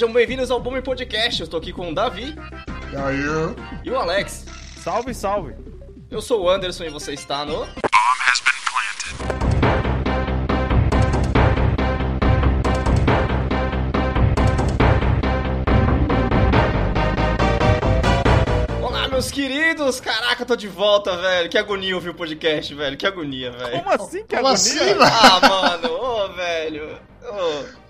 Sejam bem-vindos ao Bome Podcast. Eu estou aqui com o Davi. E aí? E o Alex. Salve, salve. Eu sou o Anderson e você está no. Olá, meus queridos! Caraca, tô de volta, velho. Que agonia ouvir o podcast, velho. Que agonia, velho. Como assim? Que Como agonia? assim? Ah, mano, ô, velho.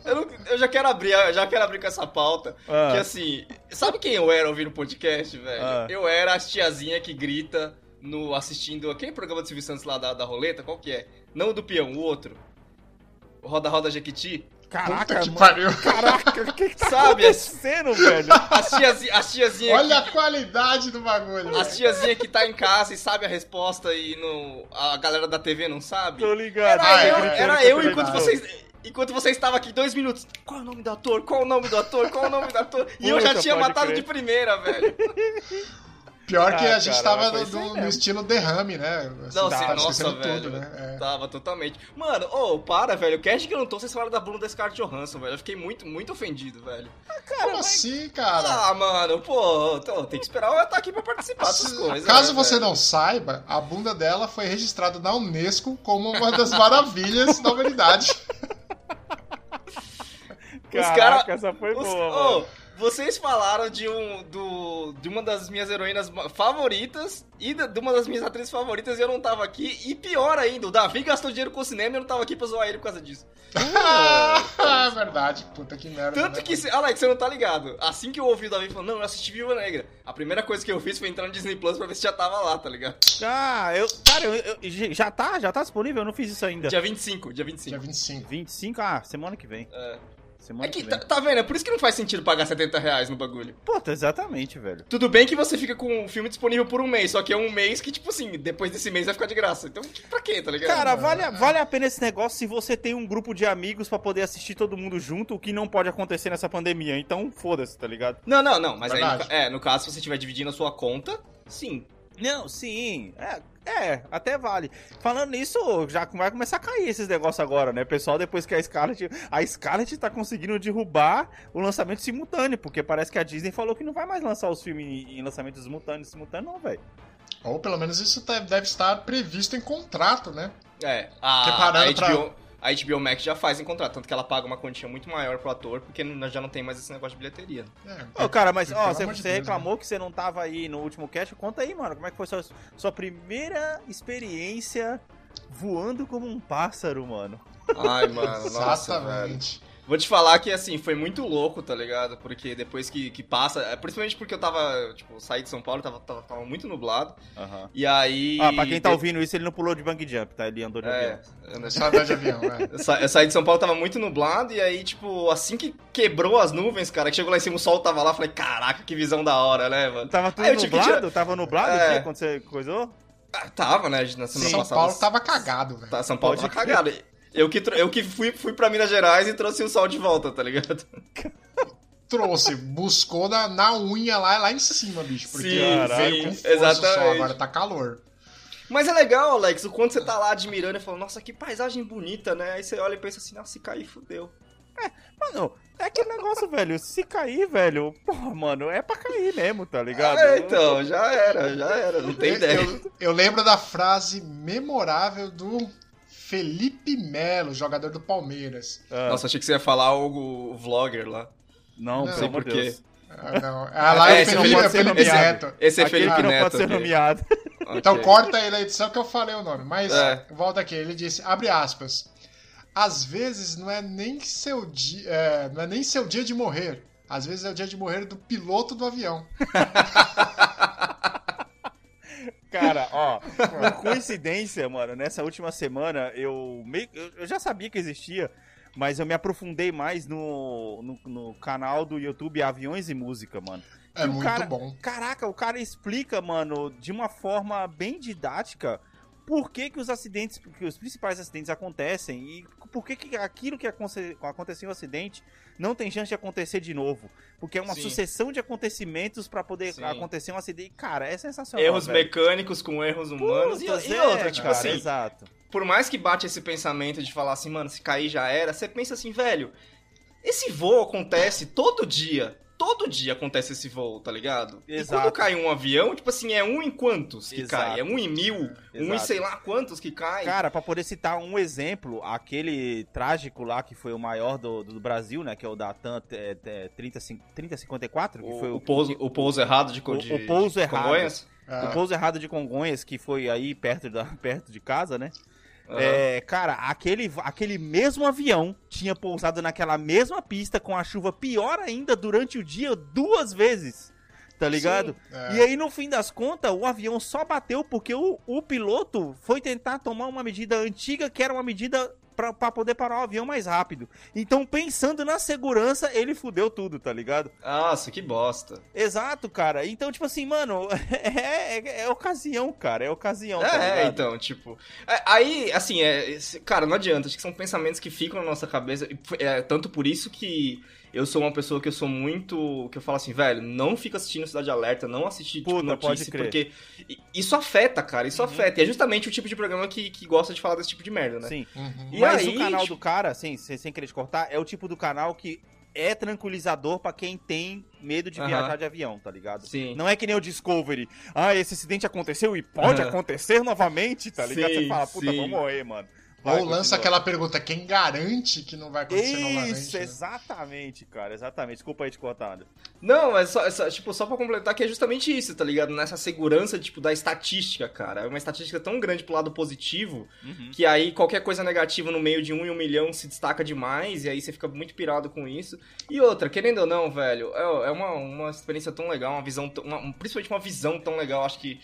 Eu, não- eu já quero abrir, eu já quero abrir com essa pauta. Ah. Que assim, sabe quem eu era ouvindo podcast, velho? Ah. Eu era as tiazinha que grita no assistindo aquele programa do Silvio Santos lá da, da roleta, qual que é? Não o do peão, o outro. O Roda Roda Jequiti. Caraca, Puta que pariu. Caraca, o que, que tá Sabe, acontecendo, velho? As tiazinha, as tiazinha Olha a qualidade do bagulho. As tiazinha que tá em casa e sabe a resposta e no, a galera da TV não sabe. Tô ligado. Era Ah, eu, é, era é, eu é, enquanto é. vocês. Enquanto você estava aqui dois minutos. Qual é o nome do ator? Qual é o nome do ator? Qual é o nome do ator? E eu já tinha matado crer. de primeira, velho. Pior que Ah, a gente cara, tava no, no estilo derrame, né? Assim, Não, tava sim, nossa, velho. tudo, né? É. Tava totalmente. Mano, ô, para, velho. O cast que eu não tô, vocês falaram da Bruna Scarlett Johansson, velho. Eu fiquei muito, muito ofendido, velho. Como assim, cara? Ah, mano, pô, tô- tem que esperar eu estar aqui pra participar dessas coisas. Caso né, você velho? não saiba, a bunda dela foi registrada na Unesco como uma das maravilhas da humanidade. Caraca, cara- essa foi Os- boa, ô, mano. Vocês falaram de um do, de uma das minhas heroínas favoritas e de uma das minhas atrizes favoritas e eu não tava aqui. E pior ainda, o Davi gastou dinheiro com o cinema e eu não tava aqui pra zoar ele por causa disso. ah, verdade. Puta que merda. Tanto né, que, se- Alex, você não tá ligado. Assim que eu ouvi o Davi falando, não, eu assisti Viúva Negra. A primeira coisa que eu fiz foi entrar no Disney Plus pra ver se já tava lá, tá ligado? Ah, eu. Cara, eu, eu- já tá? Já tá disponível? Eu não fiz isso ainda. Dia 25, dia 25. Dia 25. 25? Ah, semana que vem. É. Semana É que, que tá, tá vendo? É por isso que não faz sentido pagar 70 reais no bagulho. Pô, tá exatamente, velho. Tudo bem que você fica com o filme disponível por um mês, só que é um mês que, tipo assim, depois desse mês vai ficar de graça. Então, que- pra quê, tá ligado? Cara, vale, a- vale a pena esse negócio se você tem um grupo de amigos pra poder assistir todo mundo junto, o que não pode acontecer nessa pandemia. Então, foda-se, tá ligado? Não, não, não, mas aí, no, Verdade. é, no caso, se você estiver dividindo a sua conta, sim. Não, sim. É, é, até vale. Falando nisso, já vai começar a cair esses negócios agora, né? Pessoal, depois que a Scarlett. A Scarlett tá conseguindo derrubar o lançamento simultâneo, porque parece que a Disney falou que não vai mais lançar os filmes em, lançamentos simultâneos, simultâneo, não, velho. Ou pelo menos isso deve estar previsto em contrato, né? É, a, parando a, pra- HBO, a HBO Max já faz em contrato, tanto que ela paga uma quantia muito maior pro ator, porque não- já não tem mais esse negócio de bilheteria. É, Ô, cara, mas, ó, você, você Deus, reclamou que você não tava aí no último cast. Conta aí, mano, como é que foi sua, sua primeira experiência voando como um pássaro, mano? Ai, mano, né? nossa, velho. Vou te falar que, assim, foi muito louco, tá ligado? Porque depois que, que passa, é, principalmente porque eu tava, tipo, saí de São Paulo, tava, tava, tava muito nublado, e aí... Ah, pra quem tá ouvindo isso, ele não pulou de bang jump, tá? Ele andou de É, avião. eu- Só andar de avião, é. Eu, sa- eu saí de São Paulo, tava muito nublado, e aí, tipo, assim que quebrou as nuvens, cara, que chegou lá em cima, o sol tava lá, falei, caraca, que visão da hora, né, mano? Tava tudo que nublado? Tava nublado É. o dia quando você coisou? Ah, tava, né, na semana São passada. Paulo tava cagado, velho. Tá, São Paulo Pode tava cagado. Eu que, eu que fui, fui pra Minas Gerais e trouxe o sol de volta, tá ligado? Trouxe, buscou na, na unha lá, lá em cima, bicho. Porque Sim, veio sim, com força o exatamente. sol, agora tá calor. Mas é legal, Alex, o quando você tá lá admirando e falando, nossa, que paisagem bonita, né? Aí você olha e pensa assim, nossa, se cair, fudeu. Mano, é aquele negócio, velho. Se cair, velho, porra, mano, é pra cair mesmo, tá ligado? É, então, já era, já era, não tem Eu- ideia. Eu, eu lembro da frase memorável do Felipe Melo, jogador do Palmeiras. Ah, Nossa, achei que você ia falar o, o vlogger lá. não, não, amor por quê. Ah, não. Ah, lá É, é, esse o Felipe, é ser Felipe nomeado. Neto. Esse é Aquele Felipe que não Neto. pode ser ok. nomeado. Então corta aí na edição que eu falei o nome. Mas É. volta aqui, ele disse, abre aspas. Às vezes não é nem seu dia, é, não é nem seu dia de morrer. Às vezes é o dia de morrer do piloto do avião. Cara, ó, por coincidência, mano, nessa última semana eu meio eu já sabia que existia, mas eu me aprofundei mais no, no, no canal do YouTube Aviões e Música, mano. É E o muito cara- bom. Caraca, o cara explica, mano, de uma forma bem didática por que, que os acidentes, que os principais acidentes acontecem e por que, que aquilo que aconte- aconteceu no acidente não tem chance de acontecer de novo. Porque é uma Sim. sucessão de acontecimentos pra poder Sim. acontecer um acidente. Cara, é sensacional. Erros velho. mecânicos com erros humanos. Putas, e, e é, outra, tipo cara, assim, Exato. por mais que bate esse pensamento de falar assim, mano, se cair já era, você pensa assim, velho, Esse voo acontece todo dia. Todo dia acontece esse voo, tá ligado? E Exato. quando cai um avião, tipo assim, é um em quantos que Exato. cai? É um em mil? Um em Exato. sei lá quantos que cai? Cara, pra poder citar um exemplo, aquele trágico lá que foi o maior do, do Brasil, né? Que é o da TAM é, é, 30, 3054, que o, foi o, pouso, o pouso errado de, o- de o pouso de errado. Congonhas? Ah, O pouso errado de Congonhas, que foi aí perto, da, perto de casa, né? Aham. É, cara, aquele, aquele mesmo avião tinha pousado naquela mesma pista com a chuva pior ainda durante o dia duas vezes. Tá ligado? é. E aí, no fim das contas, o avião só bateu porque o, o piloto foi tentar tomar uma medida antiga, que era uma medida pra, pra poder parar o avião mais rápido. Então, pensando na segurança, ele fudeu tudo, tá ligado? Nossa, que bosta. Exato, cara. Então, tipo assim, mano, é, é- é ocasião, cara. É ocasião, tá É, ligado? então, tipo. é, aí, assim, é, cara, não adianta. Acho que são pensamentos que ficam na nossa cabeça. É, tanto por isso que eu sou uma pessoa que eu sou muito. que eu falo assim, velho, não fica assistindo Cidade Alerta, não assiste tipo, notícia, porque isso afeta, cara, isso Uhum. afeta. E é justamente o tipo de programa que, que gosta de falar desse tipo de merda, né? Sim. Uhum. E Mas aí, o canal tipo- do cara, assim, sem, sem querer te cortar, é o tipo do canal que é tranquilizador pra quem tem medo de Aham. viajar de avião, tá ligado? Sim. Não é que nem o Discovery. Ah, esse acidente aconteceu e pode Aham. acontecer novamente, tá ligado? Sim, Você fala, puta, sim. vou morrer, mano. Ou lança aquela pergunta: quem garante que não vai acontecer novamente? Isso, né? exatamente, cara, exatamente. Desculpa aí te cortar. Não, mas só, só- tipo, só pra completar que é justamente isso, tá ligado? Nessa segurança, tipo, da estatística, cara. É uma estatística tão grande pro lado positivo Uhum. que aí qualquer coisa negativa no meio de um em um milhão se destaca demais, e aí você fica muito pirado com isso. E outra, querendo ou não, velho, é, é uma, uma experiência tão legal, uma visão, tão- uma- principalmente uma visão tão legal, acho que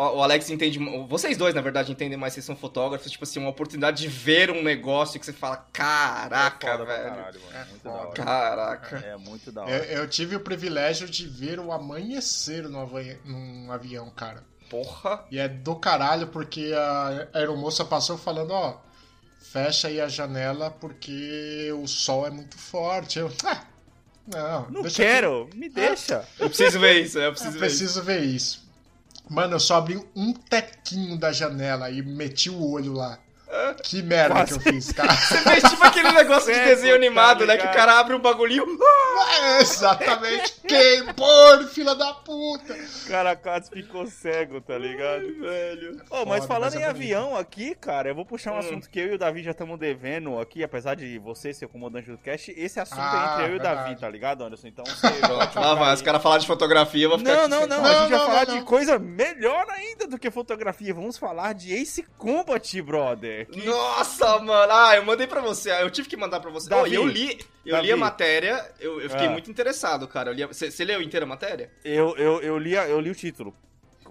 o Alex entende, vocês dois, na verdade, entendem mais, vocês são fotógrafos, tipo assim, uma oportunidade de ver um negócio que você fala, caraca, É velho. caralho, mano. É muito da foda. hora. Caraca. É muito da hora. Eu, eu tive o privilégio de ver o amanhecer no avi- num avião, cara. Porra. E é do caralho porque a aeromoça passou falando, ó, fecha aí a janela porque o sol é muito forte. Eu, ah, não, Não quero, me deixa. Eu preciso ver isso, eu Eu preciso ver isso. preciso ver isso. Mano, eu só abri um tequinho da janela e meti o olho lá. Que merda Quase. que eu fiz, cara. Você fez tipo aquele negócio de Cego, desenho tá animado, né? Que o cara abre um bagulhinho. É, exatamente. Pôr, filha da puta. O cara quase ficou cego, tá ligado? velho. Ô, mas Foda, falando mas é em bonito. avião aqui, cara, eu vou puxar um Hum. assunto que eu e o Davi já estamos devendo aqui, apesar de você ser o comandante do cast, esse assunto Ah, é entre eu e o Davi, tá ligado, Anderson? Então você. Lá vai. Os caras falaram de fotografia, eu vou ficar Não, aqui não, não, falar. a gente Não, vai não, falar não, de coisa melhor ainda do que fotografia. Vamos falar de Ace Combat, brother. Que- Nossa, mano. Ah, eu mandei pra você. Eu tive que mandar pra você. Davi, Oh, e eu li, eu Davi. li a matéria. Eu, eu fiquei Ah. muito interessado, cara. Você leu inteira a matéria? Eu, eu, eu, li, eu li o título.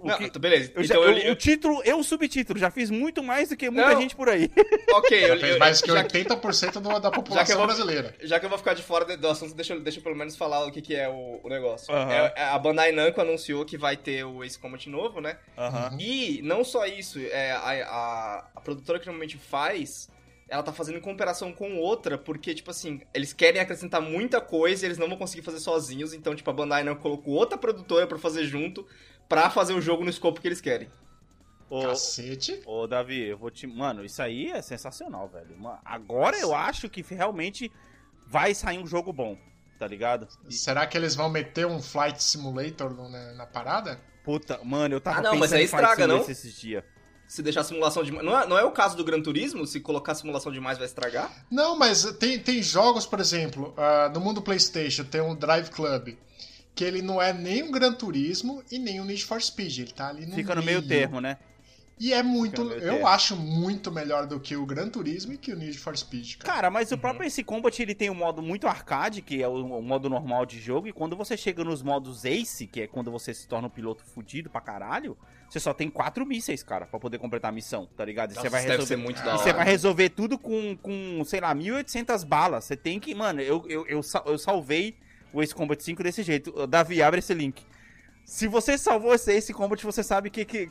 O não, que- tá, beleza. eu já- então eu, eu- li. O título e o subtítulo. Já fiz muito mais do que muita Não. gente por aí. Ok, eu Já fez eu- mais que já, 80% do- da população vou- brasileira. já que eu vou ficar de fora do- assunto, deixa, eu- deixa eu pelo menos falar o que, que é o, o negócio. É- é a Bandai Namco anunciou que vai ter o Ace Combat novo, né? Aham. E não só isso, é, a, a, a produtora que normalmente faz, ela tá fazendo em cooperação com outra, porque, tipo assim, eles querem acrescentar muita coisa e eles não vão conseguir fazer sozinhos, então, tipo, a Bandai não colocou outra produtora pra fazer junto, pra fazer o jogo no escopo que eles querem. Ô, Cacete. Ô, Davi, eu vou te. Mano, isso aí é sensacional, velho. Mano, agora eu acho que realmente vai sair um jogo bom, tá ligado? E- Será que eles vão meter um Flight Simulator no- na, na parada? Puta, mano, eu tava Ah, não, pensando mas aí em Flight estraga, não? esses dias. Se deixar a simulação demais. Não é, não é o caso do Gran Turismo? Se colocar a simulação demais vai estragar? Não, mas tem, tem jogos, por exemplo, ah, no mundo PlayStation tem um Drive Club, que ele não é nem um Gran Turismo e nem um Need for Speed, ele tá ali no Fica no meio termo, né? E é muito, meio eu termo. acho muito melhor do que o Gran Turismo e que o Need for Speed, cara. Cara, mas o Uhum. próprio Ace Combat ele tem um modo muito arcade, que é o, o modo normal de jogo, e quando você chega nos modos Ace, que é quando você se torna um piloto fudido pra caralho, você só tem quatro mísseis, cara, pra poder completar a missão, tá ligado? E você Nossa, vai resolver ser muito da E hora. você vai resolver tudo com, com sei lá, 1.800 balas. Você tem que, mano, eu, eu, eu, eu salvei o Ace Combat 5 desse jeito. Davi, abre esse link. Se você salvou esse Ace Combat, você sabe que, que,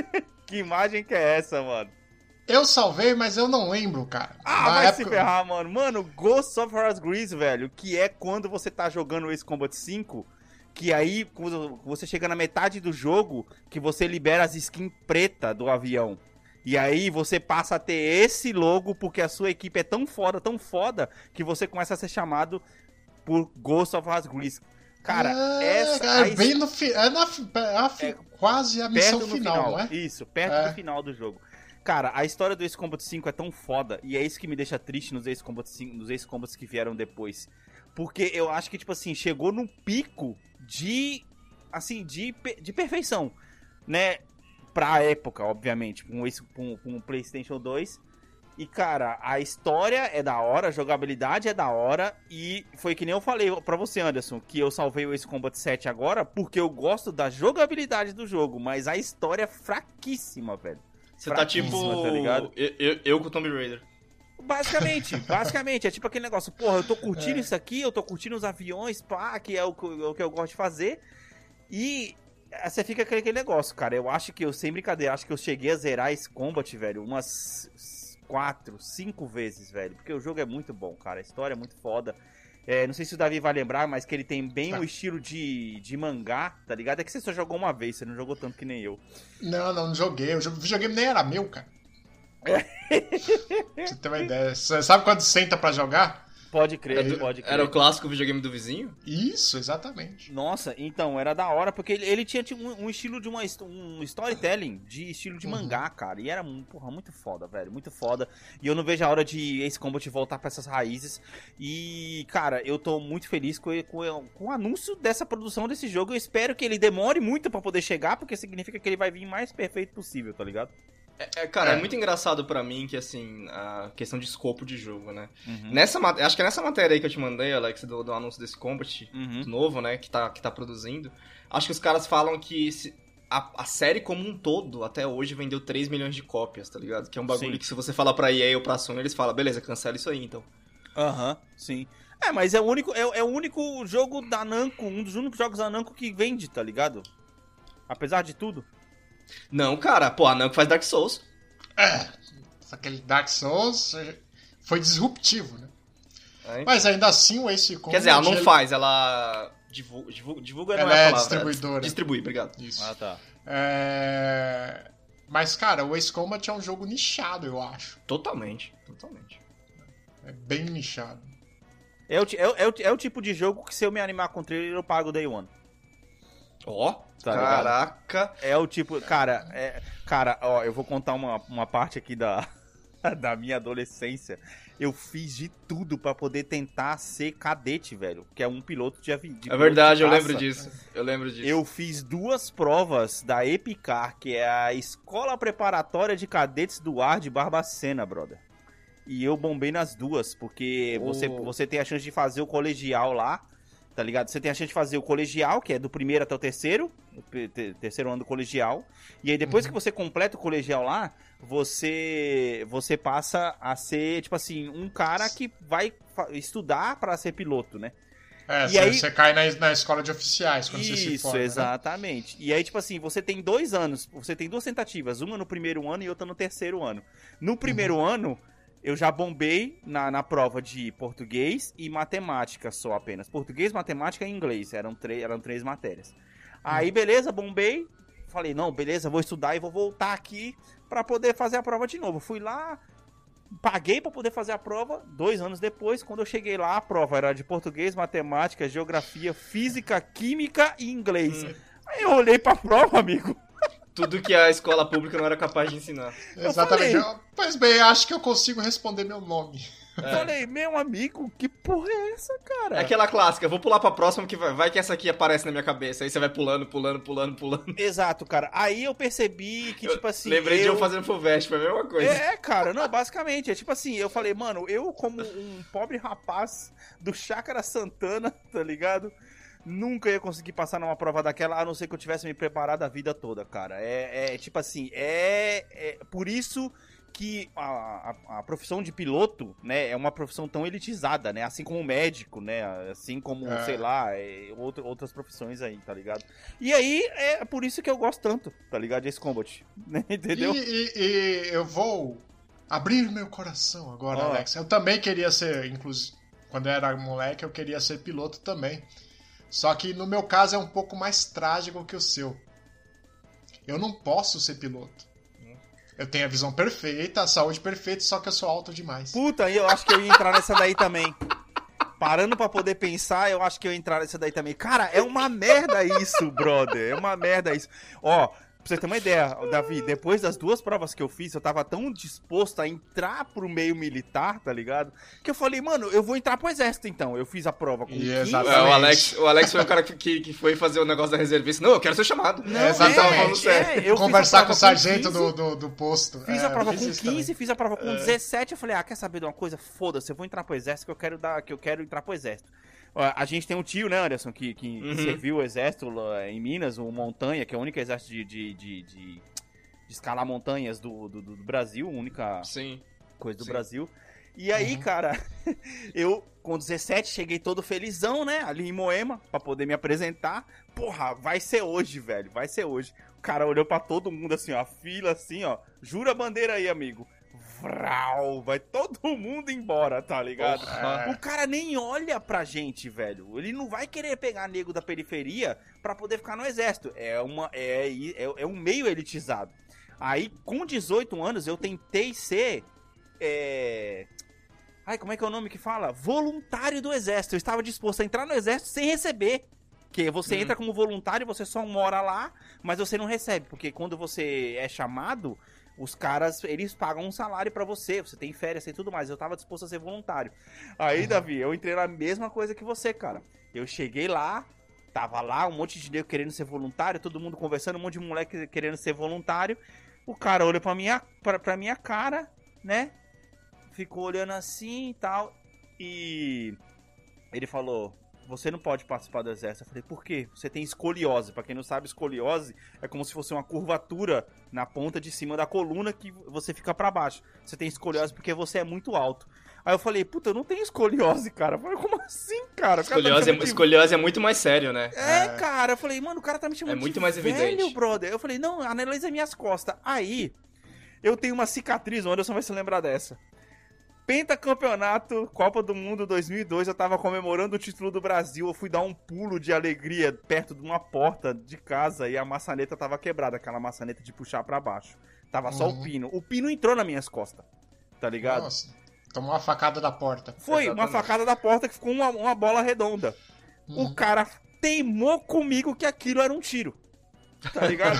que imagem que é essa, mano. Eu salvei, mas eu não lembro, cara. Ah, Na vai época- se ferrar, mano. Mano, Ghost of Grease, velho, que é quando você tá jogando o Ace Combat 5, que aí, quando você chega na metade do jogo, que você libera as skins preta do avião. E aí você passa a ter esse logo porque a sua equipe é tão foda, tão foda, que você começa a ser chamado por Ghost of Asgris. Cara, Ah, essa É, bem no fi- é na é a fi- É quase a missão final, final, não é? Isso, perto É. do final do jogo. Cara, a história do Ace Combat 5 é tão foda, e é isso que me deixa triste nos Ace Combat 5, nos Ace Combats que vieram depois. Porque eu acho que, tipo assim, chegou num pico de. Assim, de, de perfeição. Né? Pra época, obviamente. Com com, com o PlayStation 2. E, cara, a história é da hora, a jogabilidade é da hora. E foi que nem eu falei pra você, Anderson, que eu salvei o Ace Combat 7 agora porque eu gosto da jogabilidade do jogo, mas a história é fraquíssima, velho. Você tá tipo. Tá ligado? Eu, eu, eu com o Tomb Raider. Basicamente, basicamente, é tipo aquele negócio, porra, eu tô curtindo isso aqui, eu tô curtindo os aviões, pá, que é o, que- o que eu gosto de fazer. E eh, você fica aquele negócio, cara. Eu acho que eu, sem brincadeira, acho que eu cheguei a zerar esse combat, velho, umas quatro, cinco vezes, velho. Porque o jogo é muito bom, cara. A história é muito foda. É, não sei se o Davi vai lembrar, mas que ele tem bem Tá. o estilo de, de mangá, tá ligado? É que você só jogou uma vez, você não jogou tanto que nem eu. Não, não, não joguei. O videogame nem era meu, cara. Pra você ter uma ideia. Você sabe quando senta pra jogar? Pode crer, Era, pode crer. era o clássico videogame do vizinho? Isso, exatamente. Nossa, então, era da hora, porque ele, ele tinha tipo, um, um estilo de uma, um storytelling de estilo de Uhum. mangá, cara. E era, porra, muito foda, velho, muito foda. E eu não vejo a hora de Ace Combat voltar pra essas raízes. E, cara, eu tô muito feliz com, com, com o anúncio dessa produção desse jogo. Eu espero que ele demore muito pra poder chegar, porque significa que ele vai vir mais perfeito possível, tá ligado? É, é, cara, é. É. muito engraçado pra mim que, assim, a questão de escopo de jogo, né? Uhum. Nessa, acho que é nessa matéria aí que eu te mandei, Alex, do, do anúncio desse Combat Uhum. novo, né, que tá, que tá produzindo, acho que os caras falam que se- a, a série como um todo, até hoje, vendeu 3 milhões de cópias, tá ligado? Que é um bagulho Sim. que se você falar pra EA ou pra Sony, eles falam, beleza, cancela isso aí, então. Aham, sim. É, mas é o único, é, é o único jogo da Namco, um dos únicos jogos da Namco que vende, tá ligado? Apesar de tudo. Não, cara, pô, a Namco faz Dark Souls. É, aquele Dark Souls é, foi disruptivo, né? Né? Mas ainda assim o Ace Combat... Quer dizer, ela não ele- faz, ela divulga, divulga, divulga não Ela é a é palavra. distribuidora. Distribui, obrigado. Isso. Ah, tá. É... Mas, cara, o Ace Combat é um jogo nichado, eu acho. Totalmente, totalmente. É bem nichado. É o, é, o- é o, é o tipo de jogo que se eu me animar com o trailer, eu pago Day One. Ó, Tá ligado? caraca. É o tipo, cara, é, cara, ó, eu vou contar uma, uma parte aqui da, da minha adolescência. Eu fiz de tudo pra poder tentar ser cadete, velho, que é um piloto de avião. É verdade, eu lembro disso. Eu lembro disso. Eu fiz duas provas da Epicar, que é a Escola Preparatória de Cadetes do Ar de Barbacena, brother. E eu bombei nas duas, porque Oh. você, você tem a chance de fazer o colegial lá, tá ligado? Você tem a chance de fazer o colegial, que é do primeiro até o terceiro, o terceiro ano do colegial. E aí depois que você completa o colegial lá, você você passa a ser, tipo assim, um cara que vai estudar pra ser piloto, né? É, E você, aí- você cai na, na escola de oficiais quando você se Isso, né? exatamente. E aí, tipo assim, você tem dois anos, você tem duas tentativas, uma no primeiro ano e outra no terceiro ano. No primeiro Uhum. ano, eu já bombei na, na prova de português e matemática só apenas. Português, matemática e inglês, eram, três eram três matérias. Aí, Uhum. beleza, bombei. Falei, não, beleza, vou estudar e vou voltar aqui pra poder fazer a prova de novo. Fui lá, paguei pra poder fazer a prova. Dois anos depois, quando eu cheguei lá, a prova era de português, matemática, geografia, física, química e inglês. Hum. Aí eu olhei pra prova, amigo. Tudo que a escola pública não era capaz de ensinar. Exatamente. falei. Eu- Pois bem, acho que eu consigo responder meu nome. Eu Falei, meu amigo, que porra é essa, cara? É aquela clássica, vou pular pra próxima que vai, vai que essa aqui aparece na minha cabeça. Aí você vai pulando, pulando, pulando, pulando. Exato, cara. Aí eu percebi que, tipo assim. Lembrei de eu fazendo full vest, foi a mesma coisa. É, cara, não, basicamente, é tipo assim, eu falei, mano, eu como um pobre rapaz do Chácara Santana, tá ligado? Nunca ia conseguir passar numa prova daquela, a não ser que eu tivesse me preparado a vida toda, cara. É, é tipo assim, é, é por isso que a, a, a profissão de piloto, né, é uma profissão tão elitizada, né? Assim como o médico, né? Assim como, É. sei lá, é, outro- outras profissões aí, tá ligado? E aí, é por isso que eu gosto tanto, tá ligado? Desse combat, né? Entendeu? E, e- e eu vou abrir meu coração agora, Ó. Alex. Eu também queria ser, inclusive, quando eu era moleque, eu queria ser piloto também. Só que no meu caso é um pouco mais trágico que o seu. Eu não posso ser piloto. Eu tenho a visão perfeita, a saúde perfeita, só que eu sou alto demais. Puta, eu acho que eu ia entrar nessa daí também. Parando pra poder pensar, eu acho que eu ia entrar nessa daí também. Cara, é uma merda isso, brother. É uma merda isso. Ó, Pra você ter uma ideia, Davi, depois das duas provas que eu fiz, eu tava tão disposto a entrar pro meio militar, tá ligado? Que eu falei, mano, eu vou entrar pro exército então. Eu fiz a prova com 15. É, o, Alex, o Alex foi o cara que, que foi fazer o negócio da reservista. Não, eu quero ser chamado. Não, é, exatamente. É, eu Conversar com o sargento 15, do, do, do, posto. Fiz a prova com 15, também. fiz a prova com 17. Eu falei, ah, quer saber de uma coisa? Foda-se, eu vou entrar pro exército que eu quero dar, que eu quero entrar pro exército. A gente tem um tio, né, Anderson, que, que uhum. serviu o exército em Minas, o Montanha, que é o único exército de, de, de, de, de escalar montanhas do, do, do, Brasil, única Sim. coisa do Sim. Brasil. E aí, uhum. cara, eu com 17 cheguei todo felizão, né, ali em Moema, pra poder me apresentar. Porra, vai ser hoje, velho, vai ser hoje. O cara olhou para todo mundo assim, ó, fila assim, ó. Jura a bandeira aí, amigo vrau, vai todo mundo embora, tá ligado? O cara nem olha pra gente, velho. Ele não vai querer pegar nego da periferia pra poder ficar no exército. É, uma, é, é, é um meio elitizado. Aí, com 18 anos, eu tentei ser. É... Ai, como é que é o nome que fala? Voluntário do exército. Eu estava disposto a entrar no exército sem receber. Que você hum. entra como voluntário, você só mora lá, mas você não recebe. Porque quando você é chamado, os caras, eles pagam um salário para você, você tem férias e tudo mais. Eu tava disposto a ser voluntário. Aí, uhum. Davi, eu entrei na mesma coisa que você, cara. Eu cheguei lá, tava lá, um monte de nego querendo ser voluntário, todo mundo conversando, um monte de moleque querendo ser voluntário. O cara olhou pra minha, pra, pra minha cara, né? Ficou olhando assim e tal. E ele falou: você não pode participar do exército. Eu falei, por quê? Você tem escoliose. Para quem não sabe, escoliose é como se fosse uma curvatura na ponta de cima da coluna que você fica para baixo. Você tem escoliose porque você é muito alto. Aí eu falei, puta, eu não tenho escoliose, cara. Eu falei, como assim, cara? Escoliose, cara tá é, de... escoliose é muito mais sério, né? É, é, cara. Eu falei, mano, o cara tá me chamando é muito mais velho, evidente. brother. Eu falei, não, analisa minhas costas. Aí, eu tenho uma cicatriz, o Anderson vai se lembrar dessa. Pentacampeonato Copa do Mundo 2002, eu tava comemorando o título do Brasil, eu fui dar um pulo de alegria perto de uma porta de casa e a maçaneta tava quebrada, aquela maçaneta de puxar para baixo. Tava uhum. só o uhum. pino. O pino entrou nas minhas costas, tá ligado? Nossa, tomou uma facada da porta. Foi, Exatamente. uma facada da porta que ficou uma, uma bola redonda. Uhum. O cara teimou comigo que aquilo era um tiro. Tá ligado?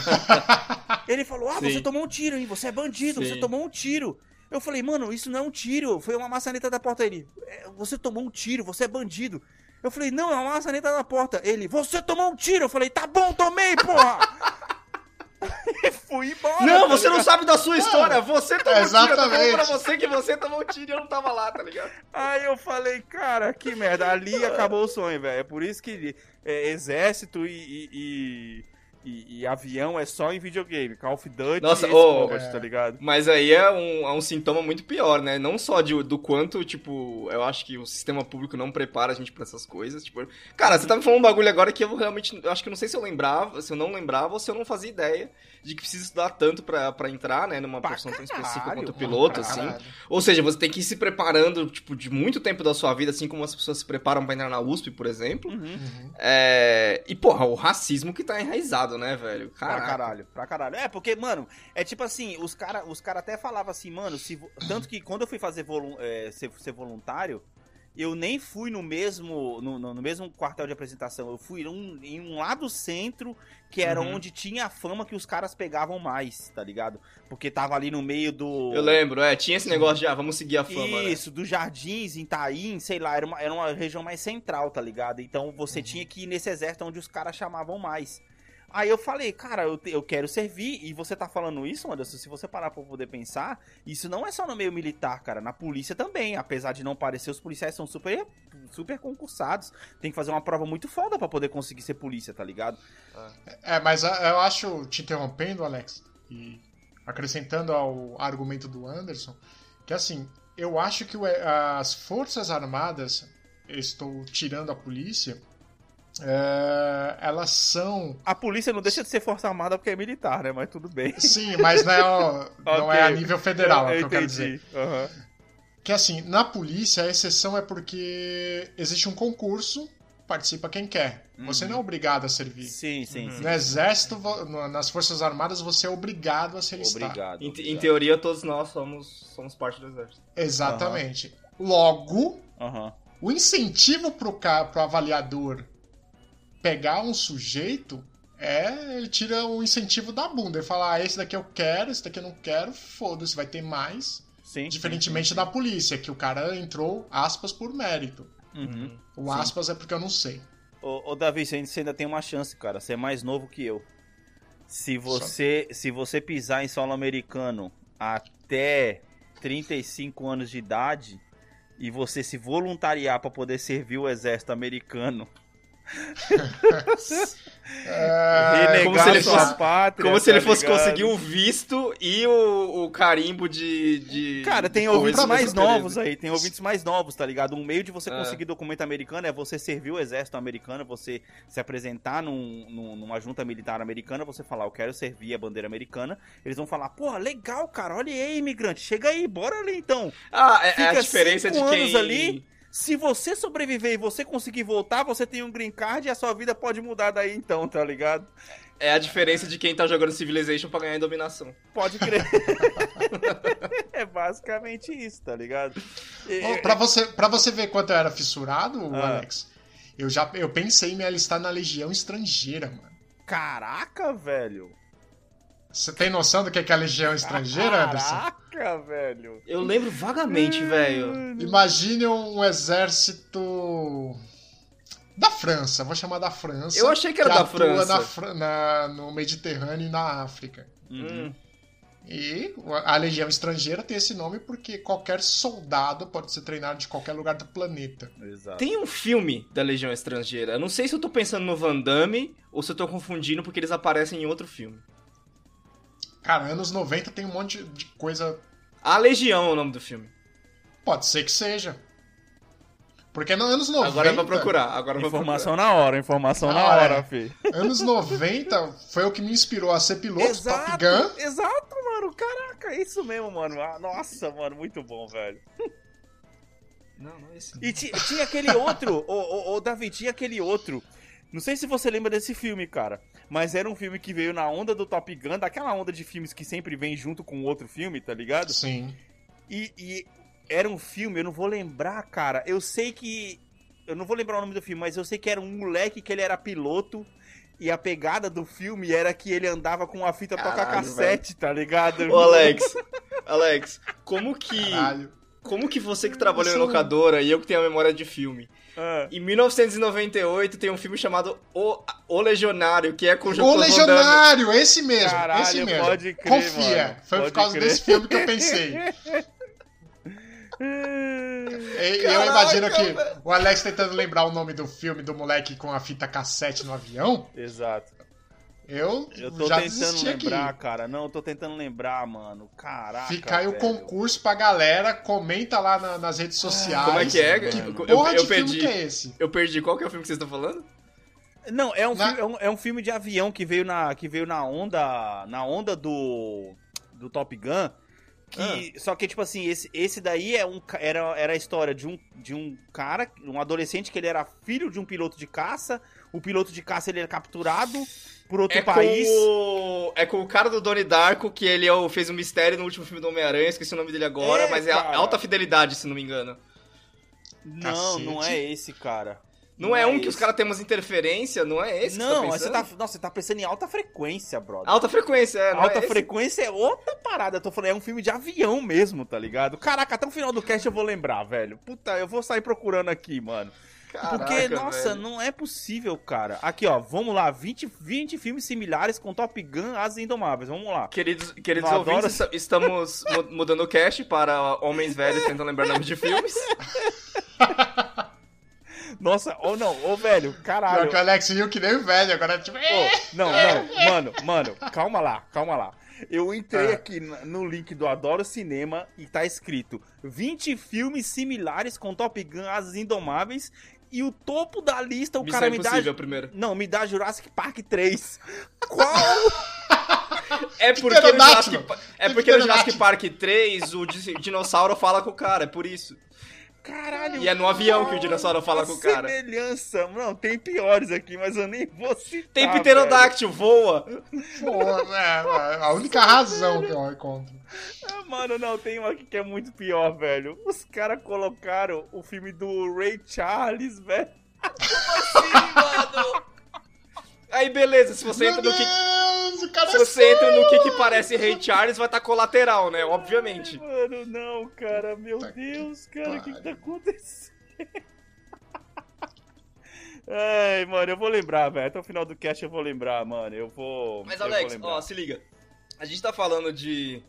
Ele falou: Ah, Sim. você tomou um tiro, hein? Você é bandido, Sim. você tomou um tiro. Eu falei, mano, isso não é um tiro, foi uma maçaneta da porta. Ele, é, você tomou um tiro, você é bandido. Eu falei, não, é uma maçaneta da porta. Ele, você tomou um tiro. Eu falei, tá bom, tomei, porra. e fui embora. Não, tá você ligado? não sabe da sua história. Você tomou um tiro. Eu tô pra você que você tomou um tiro e eu não tava lá, tá ligado? Aí eu falei, cara, que merda. Ali acabou o sonho, velho. É por isso que é, exército e, e, e e, e, avião é só em videogame. Call of Duty Nossa, e oh, é. tá ligado? Mas aí é um, é um sintoma muito pior, né? Não só de, do quanto, tipo, eu acho que o sistema público não prepara a gente pra essas coisas. Tipo, cara, você tá me falando um bagulho agora que eu realmente. Eu acho que não sei se eu lembrava, se eu não lembrava ou se eu não fazia ideia de que precisa estudar tanto pra, pra entrar, né? Numa profissão tão específica quanto o piloto, assim. Ou seja, você tem que ir se preparando, tipo, de muito tempo da sua vida, assim como as pessoas se preparam pra entrar na USP, por exemplo. Uhum. Uhum. É... E, porra, o racismo que tá enraizado, né, velho? Caraca. Pra caralho, pra caralho. É, porque, mano, é tipo assim, os caras os cara até falavam assim, mano, se, tanto que quando eu fui fazer volu é, ser, ser voluntário, eu nem fui no mesmo no, no, mesmo quartel de apresentação. Eu fui um, em um lado centro, que era uhum. onde tinha a fama que os caras pegavam mais, tá ligado? Porque tava ali no meio do. Eu lembro, é, tinha esse negócio de, ah, vamos seguir a fama. Né? Isso, né? dos jardins, em Taim, sei lá, era uma, era uma região mais central, tá ligado? Então você uhum. tinha que ir nesse exército onde os caras chamavam mais. Aí eu falei, cara, eu, eu quero servir. E você tá falando isso, Anderson? Se você parar pra poder pensar, isso não é só no meio militar, cara. Na polícia também. Apesar de não parecer, os policiais são super, super concursados. Tem que fazer uma prova muito foda para poder conseguir ser polícia, tá ligado? É, mas eu acho, te interrompendo, Alex, e acrescentando ao argumento do Anderson, que assim, eu acho que as Forças Armadas, estou tirando a polícia é, elas são. A polícia não deixa de ser força armada porque é militar, né? Mas tudo bem. Sim, mas não é, não okay. é a nível federal, eu, é o que eu quero dizer. Uhum. Que assim, na polícia a exceção é porque existe um concurso participa quem quer. Você não é obrigado a servir. Sim, sim, sim. No exército, nas forças armadas, você é obrigado a se alistar. Obrigado. Em, em teoria, todos nós somos, somos parte do exército. Exatamente. Logo, o incentivo pro, pro avaliador pegar um sujeito é ele tira o incentivo da bunda. Ele fala, ah, esse daqui eu quero, esse daqui eu não quero, foda-se, vai ter mais. Sim. Diferentemente da polícia, que o cara entrou, aspas, por mérito. Uhum. O Sim. aspas é porque eu não sei. Ô, ô Davi, você ainda- tem uma chance, cara. Você é mais novo que eu. Se você, se você pisar em solo americano até 35 anos de idade e você se voluntariar pra poder servir o exército americano, É, como se ele fosse- pátria, Como se tá ele fosse ligado? conseguir o visto e o, o carimbo de, de. Cara, tem ouvintes mais novos aí, tem ouvintes mais novos, tá ligado? Um meio de você É. conseguir documento americano é você servir o exército americano, você se apresentar num, num- numa junta militar americana, você falar, eu quero servir a bandeira americana. Eles vão falar, porra, legal, cara, olha aí, imigrante, chega aí, bora ali então. Ah, é, é a Fica diferença de quem. ali. Se você sobreviver e você conseguir voltar, você tem um green card e a sua vida pode mudar daí então, tá ligado? É a diferença de quem tá jogando Civilization pra ganhar em dominação. Pode crer. é basicamente isso, tá ligado? E- pra, você, pra você ver quanto eu era fissurado, Ah. Alex, eu já eu pensei em me alistar na legião estrangeira, mano. Caraca, velho. Você tem noção do que é, que é a legião estrangeira, Anderson? Caraca, velho. Eu lembro vagamente, velho. Imagine um exército da França, vou chamar da França. Eu achei que era que da França. Na, na- no Mediterrâneo e na África. Uhum. Hum. E a legião estrangeira tem esse nome porque qualquer soldado pode ser treinado de qualquer lugar do planeta. Exato. Tem um filme da Legião Estrangeira. Eu não sei se eu tô pensando no Van Damme ou se eu tô confundindo porque eles aparecem em outro filme. Cara, anos 90 tem um monte de coisa. A Legião é o nome do filme. Pode ser que seja. Porque nos anos 90. Agora é pra procurar. Agora é pra Informação na hora, informação na, Na hora, hora. fi. Anos 90 foi o que me inspirou a ser piloto, Top Gun. exato, mano. Caraca, é isso mesmo, mano. Ah, Nossa, mano, muito bom, velho. Não, não é esse. E ti- tinha aquele outro, ô, ô, ô, Davi, tinha aquele outro. Não sei se você lembra desse filme, cara. Mas era um filme que veio na onda do Top Gun, daquela onda de filmes que sempre vem junto com outro filme, tá ligado? Sim. E, e era um filme, eu não vou lembrar, cara. Eu sei que. Eu não vou lembrar o nome do filme, mas eu sei que era um moleque que ele era piloto. E a pegada do filme era que ele andava com uma fita Caralho, toca-cassete, tá ligado? Ô, Alex. Alex, como que. Caralho. Como que você que trabalhou em locadora e eu que tenho a memória de filme? Ah, Em 1998 tem um filme chamado O, o Legionário, que é com o O Jean-Claude Van Damme. Legionário, esse mesmo. Caralho, esse mesmo. pode crer, Confia. mano, Foi pode por causa crer. desse filme que eu pensei. E eu Caraca, imagino que velho. o Alex tentando lembrar o nome do filme do moleque com a fita cassete no avião. Exato. Eu, Eu tô já tentando lembrar, aqui. cara. Não, eu tô tentando lembrar, mano. Caraca. Fica aí o velho. concurso pra galera, comenta lá na- nas redes sociais. Como é que é? Que. Eu- porra eu filme perdi. que é esse? Eu perdi. Qual que é o filme que vocês estão falando? Não, é um, Na- filme, é, um, é um filme de avião que veio na, que veio na onda. Na onda do. Do Top Gun. Que, Só que, tipo assim, esse, esse daí é um, era, era a história de um, de um cara, um adolescente que ele era filho de um piloto de caça. O piloto de caça ele era capturado por outro É país. com, o... é com o cara do Donnie Darko, que ele é o- fez um mistério no último filme do Homem-Aranha, esqueci o nome dele agora, É, mas é cara. alta fidelidade, se não me engano. Não, não Cacete. é esse, cara. Não, é um que os esse. caras têm umas interferência, não é esse que Não, você mas tá você pensando? tá, nossa, você tá pensando em alta frequência, brother. Alta frequência, é, não Alta é esse? frequência é outra parada. Eu tô falando, é um filme de avião mesmo, tá ligado? Caraca, até o final do cast eu vou lembrar, velho. Puta, eu vou sair procurando aqui, mano. Porque, Caraca, nossa, velho. não é possível, cara. Aqui, ó, vamos lá. 20, 20 filmes similares com Top Gun As Indomáveis. Vamos lá. Queridos, queridos Não, ouvintes, esta- estamos mu- mudando o cast para homens velhos tentando lembrar nomes de filmes. Nossa, ou não, ô velho, Pior caralho. que o Alex viu que nem o velho, agora tipo. Ô, não, não, mano, mano, calma lá, calma lá. Eu entrei Ah. aqui no link do Adoro Cinema e tá escrito 20 filmes similares com Top Gun As Indomáveis e o topo da lista o Missão cara me dá primeiro. Não, me dá Jurassic Park 3. Qual? É porque, no. Jurassic, é porque no. Jurassic Park 3 o di- dinossauro fala com o cara, é por isso. Caralho. E é no avião que o dinossauro fala com o cara. semelhança. Não, tem piores aqui, mas eu nem vou citar. Tem velho. pterodáctilo, voa. Pô, é, a única razão que eu encontro. Mano, não, tem um aqui que é muito pior, velho. Os caras colocaram o filme do Ray Charles, velho. Como assim, mano? Aí beleza, se você Meu entra no que. Deus, o cara Se é você entra no que, que parece Rei Charles, vai estar colateral, né? Obviamente. Mano, não, cara. Meu que Deus, cara, o que, que tá acontecendo? Ai, mano, eu vou lembrar, velho. Até o final do cast eu vou lembrar, mano. Eu vou. Mas Alex, ó, se liga. A gente tá falando de.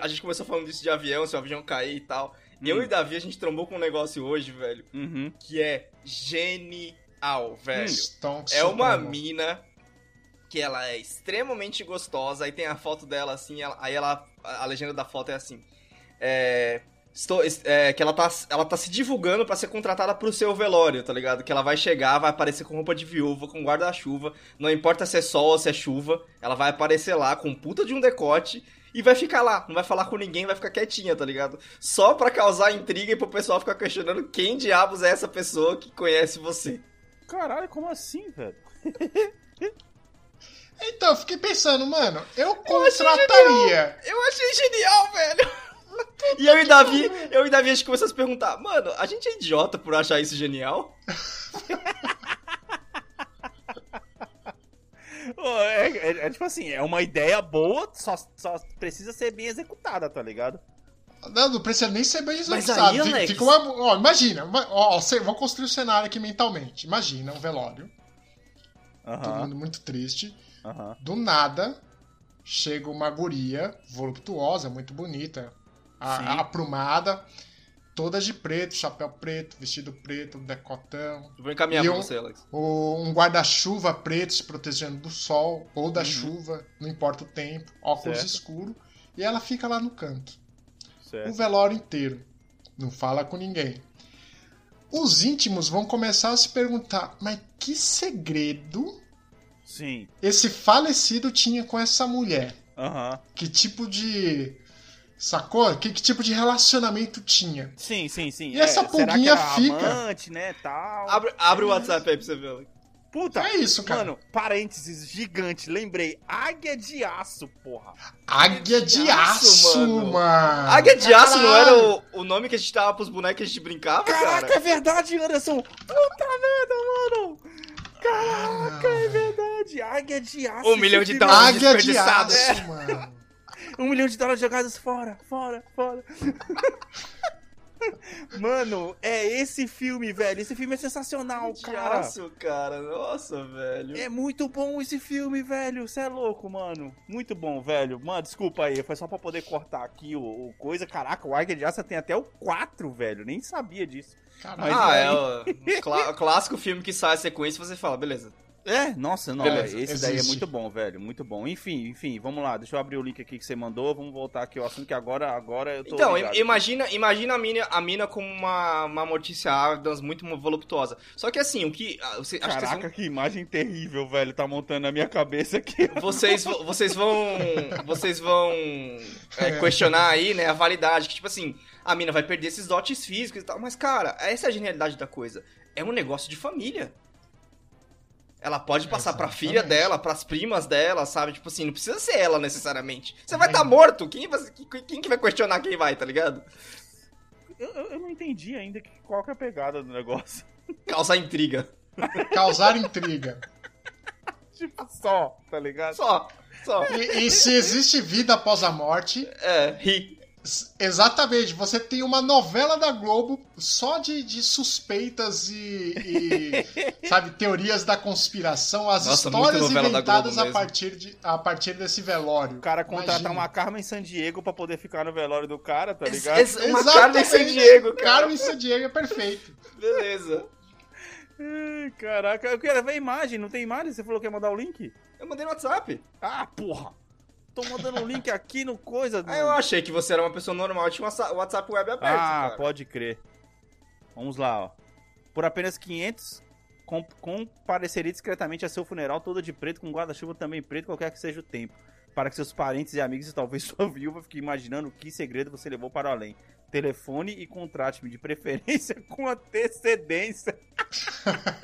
A gente começou falando disso de avião, se o avião cair e tal. E eu Hum. e o Davi, a gente trombou com um negócio hoje, velho, Uhum. que é genial, velho. Stonks É uma Supremo. mina que ela é extremamente gostosa, aí tem a foto dela assim, ela- aí ela. A legenda da foto é assim. É. Estou, es- é, que ela tá, ela tá se divulgando pra ser contratada pro seu velório, tá ligado? Que ela vai chegar, vai aparecer com roupa de viúva, com guarda-chuva, não importa se é sol ou se é chuva, ela vai aparecer lá com um puta de um decote e vai ficar lá, não vai falar com ninguém, vai ficar quietinha, tá ligado? Só pra causar intriga e pro pessoal ficar questionando quem diabos é essa pessoa que conhece você. Caralho, como assim, velho? Então, eu fiquei pensando, mano, eu contrataria. Eu achei genial, velho. E eu e Davi, eu e Davi a gente começou a se perguntar, mano, a gente é idiota por achar isso genial? É, é- é tipo assim, é uma ideia boa, só, só precisa ser bem executada, tá ligado? Não, não precisa nem ser bem Mas executado. aí, Alex- Fica uma, ó, imagina, ó, ó, vou construir o cenário aqui mentalmente. Imagina um velório, todo Aham, mundo muito triste. aham. Do nada, chega uma guria voluptuosa, muito bonita, a- aprumada, toda de preto, chapéu preto, vestido preto, decotão, Vou encaminhar E pra um- você, Alex. o- um guarda-chuva preto se protegendo do sol ou da Uhum. chuva, não importa o tempo, óculos Certo. escuro, e ela fica lá no canto. o Certo. velório inteiro. Não fala com ninguém. Os íntimos vão começar a se perguntar: mas que segredo Sim. esse falecido tinha com essa mulher? Aham. Que tipo de. Sacou? Que, que tipo de relacionamento tinha? Sim, sim, sim. E essa será pulguinha fica? Amante, né, tal. Abre, abre o WhatsApp aí pra você ver. Puta, É isso, cara. mano, parênteses gigante, lembrei. Águia de aço, porra. Águia de de aço, aço, mano. mano. Águia de aço não era Caralho. o, o nome que a gente dava pros bonecos que a gente brincava, Caraca, cara? é verdade, Anderson. Puta merda, mano. Caraca, é verdade. Águia de aço. Um milhão de dólares. Águia de desperdiçado. aço, mano. Um milhão de dólares jogados fora, fora, fora. Mano, é esse filme, velho. Esse filme é sensacional, De cara. aço, cara. Nossa, velho. É muito bom esse filme, velho. Você é louco, mano. Muito bom, velho. Mano, desculpa aí. Foi só pra poder cortar aqui o, o coisa. Caraca, o Águia de Aço tem até o 4, velho. Nem sabia disso. Caralho. ah, aí- é o clá- clássico filme que sai a sequência e você fala, beleza. É, nossa, não. Beleza, esse daí é existe. muito bom, velho. Muito bom. Enfim, enfim, vamos lá. Deixa eu abrir o link aqui que você mandou. Vamos voltar aqui ao assunto que agora, agora eu tô. Então, ligado. im- imagina, imagina a mina, a mina como uma, uma Mortícia Adams muito voluptuosa. Só que assim, o que. ah, Você, acho que vocês Caraca, que imagem terrível, velho. Tá montando na minha cabeça aqui. vocês, vo- vocês vão. Vocês vão é, questionar aí, né, a validade. Que, tipo assim, a mina vai perder esses dotes físicos e tal. Mas, cara, essa é a genialidade da coisa. É um negócio de família. Ela pode passar pra Exatamente. filha dela, pras primas dela, sabe? Tipo assim, não precisa ser ela necessariamente. Você vai estar morto. Quem, vai- quem, quem que vai questionar quem vai, tá ligado? Eu, eu- eu não entendi ainda que- qual que é a pegada do negócio. Causar intriga. Causar intriga. tipo, só, tá ligado? Só, só. E, e se existe vida após a morte, É, ri. Exatamente, você tem uma novela da Globo só de, de suspeitas e, e, sabe, teorias da conspiração, as Nossa, histórias inventadas a partir, de, a partir desse velório. O cara contratar Imagina. uma Carmen Sandiego pra poder ficar no velório do cara, tá ligado? Esse- uma. Carmen Sandiego, cara. Carmen Sandiego é perfeito. Beleza. Caraca, eu quero ver a imagem, não tem imagem? Você falou que ia mandar o link? Eu mandei no WhatsApp. Ah, porra! Tô mandando o link aqui no coisa. Aí eu achei que você era uma pessoa normal tinha o WhatsApp web aberto. Ah, cara. pode crer. Vamos lá, ó. Por apenas 500, com- compareceria discretamente a seu funeral, toda de preto, com guarda-chuva também preto, qualquer que seja o tempo. Para que seus parentes e amigos, e talvez sua viúva, fiquem imaginando que segredo você levou para o além. telefone e contrate-me de preferência com antecedência.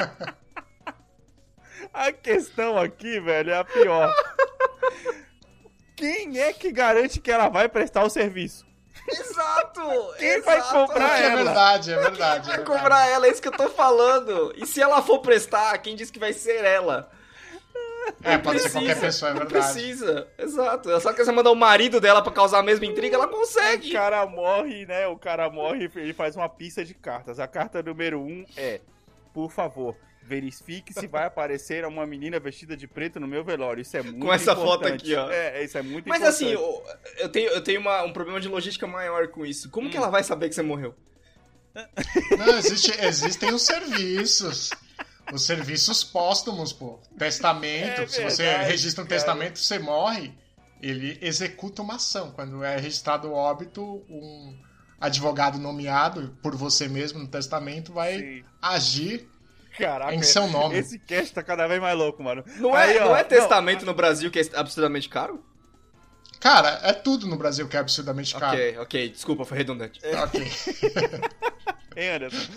a questão aqui, velho, é a pior. Quem é que garante que ela vai prestar o serviço? Exato! Quem vai exato. comprar é ela? verdade, é verdade. Quem é vai verdade. cobrar ela? É isso que eu tô falando. E se ela for prestar, quem disse que vai ser ela? É, pode ser Precisa, qualquer pessoa, é Não verdade. precisa. Exato. Ela só quer mandar o marido dela pra causar a mesma intriga, ela O consegue. cara morre, né? O cara morre e ele faz uma pista de cartas. A carta número um é: Por favor, verifique se vai aparecer uma menina vestida de preto no meu velório. Isso é muito essa foto importante. aqui, ó. É, isso é muito Mas importante. assim, eu, eu tenho, eu tenho uma- um problema de logística maior com isso. Como Hum. que ela vai saber que você morreu? Não, existe, existem os serviços. Os serviços póstumos, pô. Testamento. É se você registra um cara. testamento, você morre, ele executa uma ação. Quando é registrado o óbito, um advogado nomeado por você mesmo no testamento vai Sim. agir Caraca, em seu nome. esse cast tá cada vez mais louco, mano. Não Aí, é, ó, não é testamento no Brasil que é absurdamente caro? Cara, é tudo no Brasil que é absurdamente caro. Ok, ok, desculpa, foi redundante. Ok. Hein, Anderson?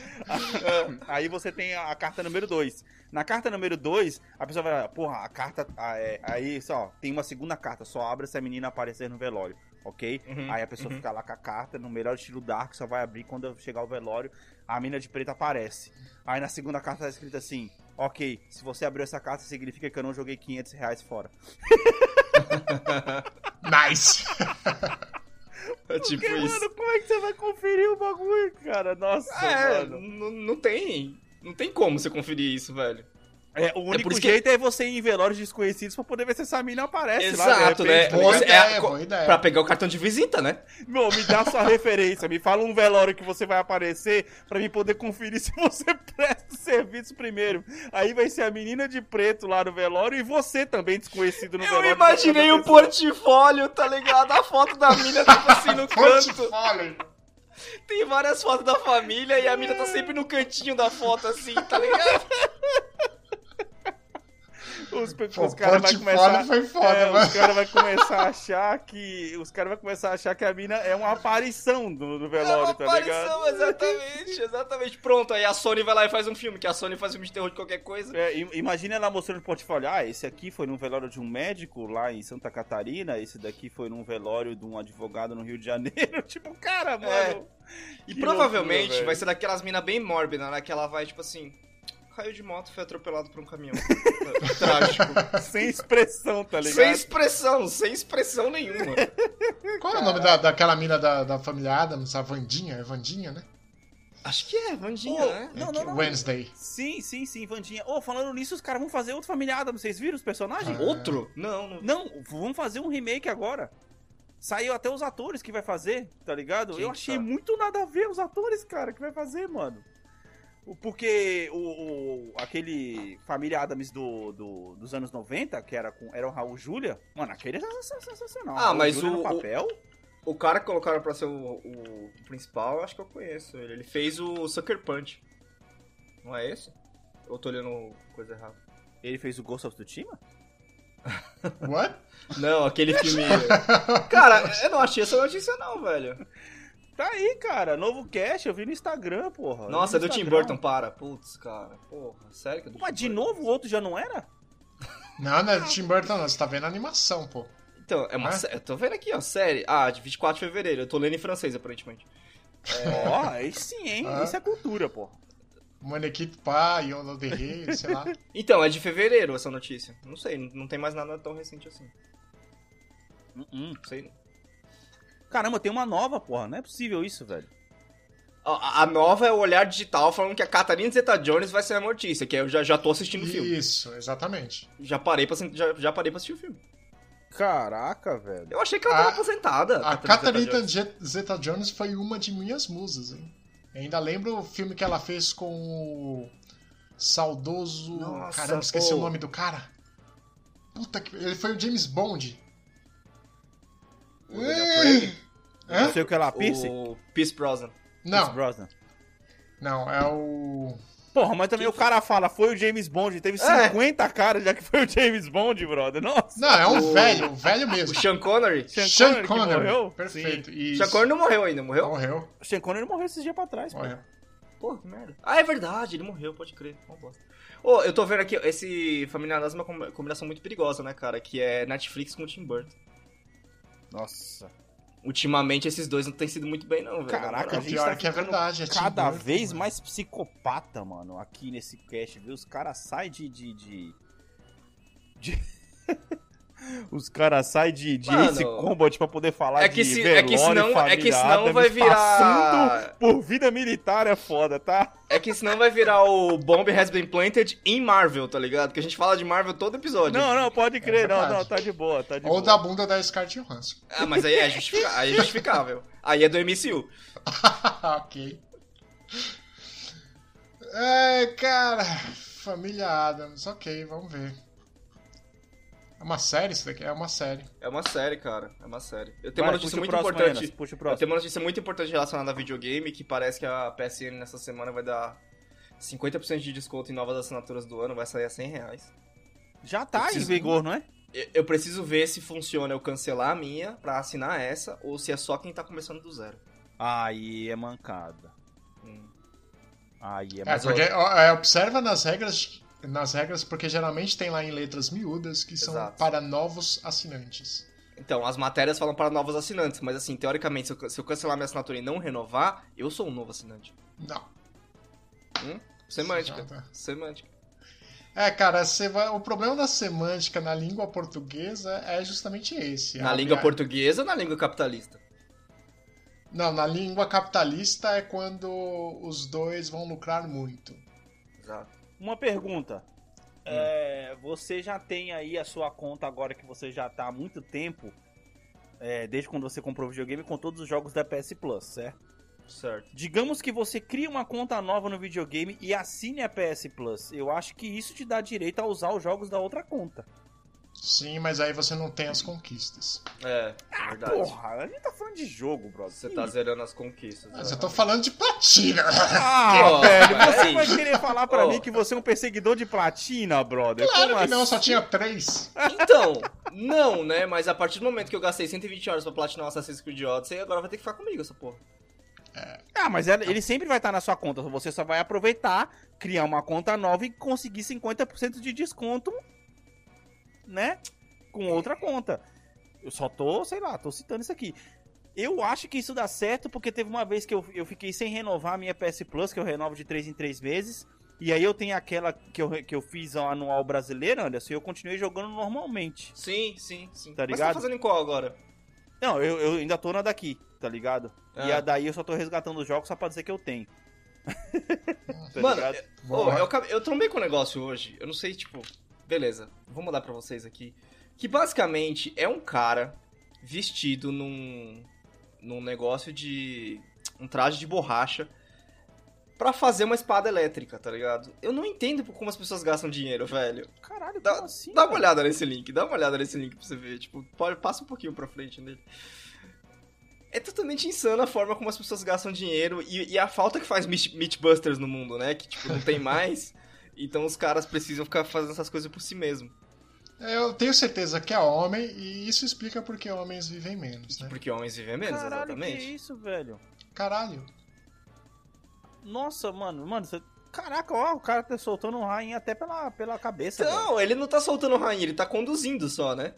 Aí você tem a carta número 2. Na carta número 2, a pessoa vai falar, porra, a carta. ah, é, aí só, tem uma segunda carta, só abre se a menina aparecer no velório, ok? Uhum, aí a pessoa uhum. fica lá com a carta, no melhor estilo Dark, só vai abrir quando chegar o velório, a mina de preto aparece. Aí na segunda carta tá escrito assim: ok, se você abriu essa carta, significa que eu não joguei 500 reais fora. Nice. É tipo Porque, isso. mano, como é que você vai conferir o bagulho, cara? Nossa, É, mano. não tem. Não tem como você conferir isso, velho. É, o único por isso que- jeito é você ir em velórios desconhecidos pra poder ver se essa mina aparece lá, Exato, né? tá Boa é ideia, a co- boa ideia. Pra pegar o cartão de visita, né? Meu, me dá sua referência, me fala um velório que você vai aparecer pra mim poder conferir se você presta serviço primeiro. Aí vai ser a menina de preto lá no velório e você também desconhecido no Eu velório. imaginei o da pessoa. portfólio, tá ligado? A foto da mina tipo assim no canto. Portfólio. Tem várias fotos da família e a mina tá sempre no cantinho da foto assim, tá ligado? Os, Pô, os caras vão começar. foi foda, é, mano. os caras vão começar a achar que. Os caras vão começar a achar que a mina é uma aparição do, do É velório, uma tá ligado? aparição, exatamente, exatamente. Pronto, aí a Sony vai lá e faz um filme, que a Sony faz filme de terror de qualquer coisa. É, im- imagina ela mostrando o portfólio. Ah, esse aqui foi num velório de um médico lá em Santa Catarina. Esse daqui foi num velório de um advogado no Rio de Janeiro. tipo, cara, mano. É. E Que provavelmente loucura, vai ser daquelas minas bem mórbidas, né? Que ela vai, tipo assim, caiu de moto e foi atropelado por um caminhão. Trágico. Sem expressão, tá ligado? Sem expressão, sem expressão nenhuma. Qual é o nome da, daquela mina da, da família Adams? A Vandinha? É Vandinha, né? Acho que é, Vandinha, Pô, né? Não, não, não. Wednesday. Sim, sim, sim, Vandinha. Ô, falando nisso, os caras vão fazer outro Família Adams. Vocês viram os personagens? Ah. Outro? Não, não. Não, vamos fazer um remake agora. Saiu até os atores que vai fazer, tá ligado? Quem Eu achei tá? muito nada a ver os atores, cara, que vai fazer, mano. O- Porque o, o- aquele Família Adams do, do- dos anos 90, que era com era o Raul Júlia, mano, aquele é sens- sensacional. Ah, Raul mas Júlia o- papel? O cara que colocaram pra ser o, o principal, eu acho que eu conheço ele. Ele fez o Sucker Punch. Não é esse? Eu tô olhando coisa errada. Ele fez o Ghost of Tsushima? What? Não, aquele filme. cara, eu não achei essa notícia, não, velho. Tá aí, cara, novo cast, eu vi no Instagram, porra. Nossa, é do Tim. Burton, para. Putz, cara. Porra, sério que é do Mas Tim de Burton? novo o outro já não era? Não, não é do Tim Burton, não. Você tá vendo a animação, pô. Então, é uma sé- Eu tô vendo aqui, ó, série. Ah, de 24 de fevereiro. Eu tô lendo em francês, aparentemente. Ó, aí sim, hein? Ah. Isso é cultura, porra. Monequito Pá, Yolo de Rei, sei lá. Então, é de fevereiro essa notícia. Não sei, não tem mais nada tão recente assim. Uh-uh. Não sei. Caramba, tem uma nova, porra. Não é possível isso, velho. A, nova é o Olhar Digital falando que a Catarina Zeta-Jones vai ser a Mortícia, que eu já, já tô assistindo o filme. Isso, exatamente. Já parei, pra, já, já parei pra assistir o filme. Caraca, velho. Eu achei que ela tava A- aposentada. A Catarina Zeta-Jones. Zeta-Jones foi uma de minhas musas, hein? Eu ainda lembro o filme que ela fez com o saudoso... Nossa, Caramba, esqueci pô. o nome do cara. Puta que... Ele foi o James Bond. O Daniel Craig? Hã? Não sei o que ela, Pierce? O Pierce Brosnan. Pierce Não, Brosnan. não, é o... Porra, mas também o cara fala, foi o James Bond, teve É. 50 caras já que foi o James Bond, brother. Nossa. Não, é um velho, um velho mesmo. O Sean Connery. Sean Sean Connery que Connery. morreu? Perfeito. O. Sean Connery não morreu ainda, morreu? Morreu. O Sean Connery morreu esses dias pra trás, pô. Morreu. Pô, que merda. Ah, é verdade, ele morreu, pode crer. Uma bosta. Ô, eu tô vendo aqui, esse Família Adams é uma com- combinação muito perigosa, né, cara? Que é Netflix com Tim Burton. Nossa. Ultimamente esses dois não têm sido muito bem, não, velho. Caraca, a gente pior tá é que é verdade, é cada Burton, vez mano. mais psicopata, mano, aqui nesse cast, viu? Os caras saem de... de, de... de- Os caras saem de, de Mano, Ace Combat pra poder falar É que, de se, é que velório, senão, é que senão vai virar. Por vida militar é foda, tá? É que senão vai virar o Bomb Has Been Planted em Marvel, tá ligado? Que a gente fala de Marvel todo episódio. Não, não, pode crer, não, verdade. não, tá de boa, tá de Ou boa. da bunda da Scarlett Johansson. Ah, mas aí é, justifica... aí é justificável. Aí é do MCU. ok. É, cara. Família Adams. Ok, vamos ver. É uma série isso daqui? É uma série. É uma série, cara. É uma série. Eu tenho Vai, uma notícia muito próximo, importante. Enas, puxa o Eu próximo. tenho uma notícia muito importante relacionada a videogame, que parece que a PSN nessa semana vai dar 50% de desconto em novas assinaturas do ano, vai sair a 100 reais. Já tá Eu em vigor, não é? Eu- Eu preciso ver se funciona eu cancelar a minha pra assinar essa, ou se é só quem tá começando do zero. Aí é mancada. Hum. Aí é É, mancada. porque ó, é, observa nas regras, nas regras, porque geralmente tem lá em letras miúdas que são Exato. para novos assinantes. Então, as matérias falam para novos assinantes, mas assim, teoricamente, se eu, se eu cancelar minha assinatura e não renovar, eu sou um novo assinante. Não. Semântica. Já tá. Semântica. É, cara, vai- o problema da semântica na língua portuguesa é justamente esse. Na língua a- portuguesa ou na língua capitalista? Não, na língua capitalista é quando os dois vão lucrar muito. Exato. Uma pergunta. É, você já tem aí a sua conta agora que você já tá há muito tempo, é, desde quando você comprou o videogame, com todos os jogos da PS Plus, certo? Certo. Digamos que você cria uma conta nova no videogame e assine a PS Plus. Eu acho que isso te dá direito a usar os jogos da outra conta. Sim, mas aí você não tem as conquistas. É, é verdade. Porra, a gente tá falando de jogo, brother. Você tá zerando as conquistas. Mas eu né? tô falando de platina. Ah, velho, mas você vai querer falar pra Ó. mim que você é um perseguidor de platina, brother? Claro Como que não, assim? só tinha três. Então, não, né? Mas a partir do momento que eu gastei 120 horas pra platinar o Assassin's Creed Odyssey, agora vai ter que ficar comigo essa porra. Ah, mas ele sempre vai estar na sua conta. Você só vai aproveitar, criar uma conta nova e conseguir 50% de desconto, né? Com outra conta. Eu só tô, sei lá, tô citando isso aqui. Eu acho que isso dá certo porque teve uma vez que eu, eu fiquei sem renovar a minha PS Plus, que eu renovo de 3 em 3 meses. E aí eu tenho aquela que eu, que eu fiz ao anual brasileiro, Anderson, e eu continuei jogando normalmente. Sim, sim, sim. Tá Mas ligado? tá fazendo em qual agora? Não, eu, eu ainda tô na daqui, tá ligado? E Ah. a daí eu só tô resgatando os jogos só pra dizer que eu tenho. Tá Mano, Boa. eu, acabei- eu trombei com um negócio hoje, eu não sei, tipo, beleza, vou mandar pra vocês aqui. Que basicamente é um cara vestido num, num negócio de. um traje de borracha pra fazer uma espada elétrica, tá ligado? Eu não entendo como as pessoas gastam dinheiro, velho. Caralho, Dá, assim? dá uma velho? olhada nesse link, dá uma olhada nesse link pra você ver. Tipo, pode, passa um pouquinho pra frente nele. É totalmente insano a forma como as pessoas gastam dinheiro e, e a falta que faz Meat- Meatbusters no mundo, né? Que, tipo, não tem mais. então os caras precisam ficar fazendo essas coisas por si mesmo. Eu tenho certeza que é homem e isso explica porque homens vivem menos, né? Porque homens vivem menos, Caralho, que exatamente. isso, velho? Caralho. Nossa, mano, mano, você... Caraca, ó, o cara tá soltando um rainha até pela, pela cabeça, velho. Então, ele não tá soltando rainha, ele tá conduzindo só, né?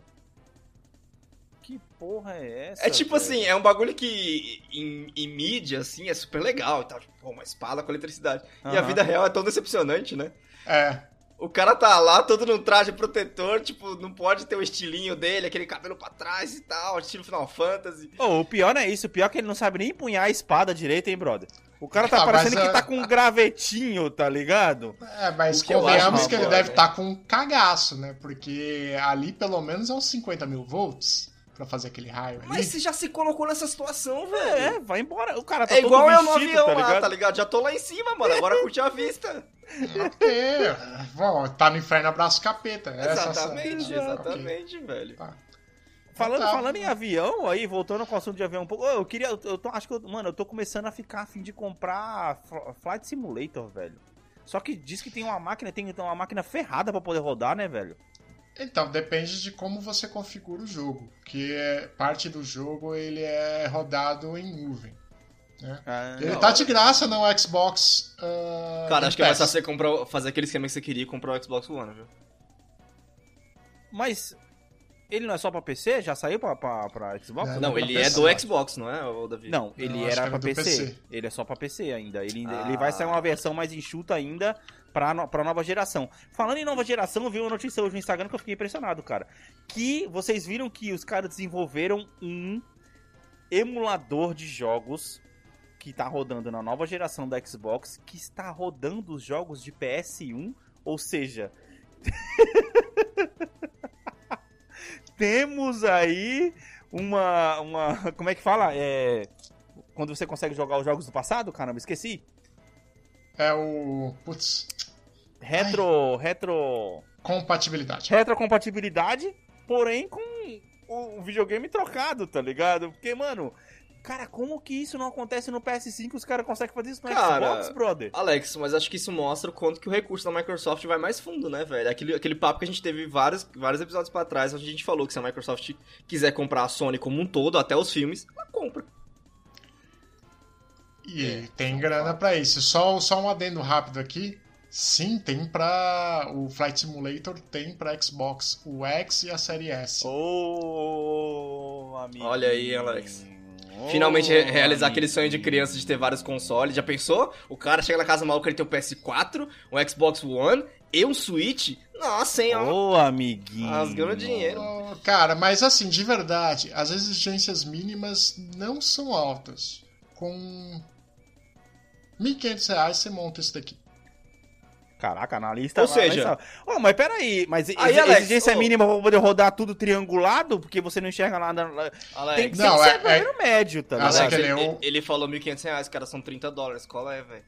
Que porra é essa? É tipo velho? assim, é um bagulho que em, em mídia, assim, é super legal e tal. Tipo, pô, uma espada com eletricidade. E a vida real é tão decepcionante, né? É. O cara tá lá, todo num traje protetor, tipo, não pode ter o estilinho dele, aquele cabelo pra trás e tal, estilo Final Fantasy. Ô, o pior não é isso, o pior é que ele não sabe nem empunhar a espada direito, hein, brother? O cara tá Ah, parecendo que ah, tá com um gravetinho, tá ligado? É, mas que eu convenhamos que ele boa, deve né? estar com um cagaço, né? Porque ali pelo menos é uns 50 mil volts pra fazer aquele raio ali. Mas você já se colocou nessa situação, velho. É, vai embora. O cara tá É todo igual eu no vestido, avião tá lá, ligado? tá ligado? Já tô lá em cima, mano. Agora curte a vista. Ok. Bom, tá no inferno abraço capeta. Essa- exatamente, essa- exatamente, velho. Tá. Falando, Tá. falando em avião, aí, voltando com o assunto de avião um pouco. Eu queria. Eu tô, acho que eu, Mano, eu tô começando a ficar a fim de comprar Fl- Flight Simulator, velho. Só que diz que tem uma máquina, tem uma máquina ferrada pra poder rodar, né, velho? Então, depende de como você configura o jogo. Que é, parte do jogo ele é rodado em nuvem. Né? Ah, Ele tá de graça no Xbox. ah, Cara, acho que é mais fácil você comprar, fazer aquele esquema que você queria e comprar o Xbox One, viu? Mas ele não é só pra PC? Já saiu pra, pra, pra Xbox? Não, Não, pra ele PC, é do eu acho. Xbox, não é, ô, Davi? Não, ele Não, acho era que pra era do PC. PC. Ele é só pra PC ainda. Ele, Ah. ele vai sair uma versão mais enxuta ainda pra, no, pra nova geração. Falando em nova geração, eu vi uma notícia hoje no Instagram que eu fiquei impressionado, cara. Que vocês viram que os caras desenvolveram um emulador de jogos que tá rodando na nova geração da Xbox, que está rodando os jogos de PS1, ou seja, temos aí uma, uma, como é que fala? É, quando você consegue jogar os jogos do passado, caramba, esqueci. É o. Putz. Retro, retro, Compatibilidade. retrocompatibilidade, porém com o videogame trocado, tá ligado? Porque, mano, cara, como que isso não acontece no PS5? Os caras conseguem fazer isso no Cara, Xbox, brother? Alex, mas acho que isso mostra o quanto que o recurso da Microsoft vai mais fundo, né, velho? Aquele, aquele papo que a gente teve vários, vários episódios pra trás, onde a gente falou que se a Microsoft quiser comprar a Sony como um todo, até os filmes, ela compra. E tem grana pra isso. Só, só um adendo rápido aqui. Sim, tem pra. O Flight Simulator tem pra Xbox o X e a Série S. Ô, amigo. Olha aí, Alex. Finalmente re- realizar aquele sonho de criança de ter vários consoles. Já pensou? O cara chega na casa maluca, ele tem um PS4, um Xbox One e um Switch. Nossa, hein, ó. Ô, amiguinho. Rasgando dinheiro. Oh, Cara, mas assim, de verdade, as exigências mínimas não são altas. Com 1.500 reais você monta isso daqui. Caraca, analista. Ou seja- analista- Ô, mas peraí, mas Aí, Alex, exigência ô. mínima pra poder rodar tudo triangulado, porque você não enxerga nada. Tem Alex, que Não, ser é- número médio, tá Ah, ligado? só Alex ele, ele é o- ele falou 1.500 reais, cara, são 30 dólares. Qual é, velho?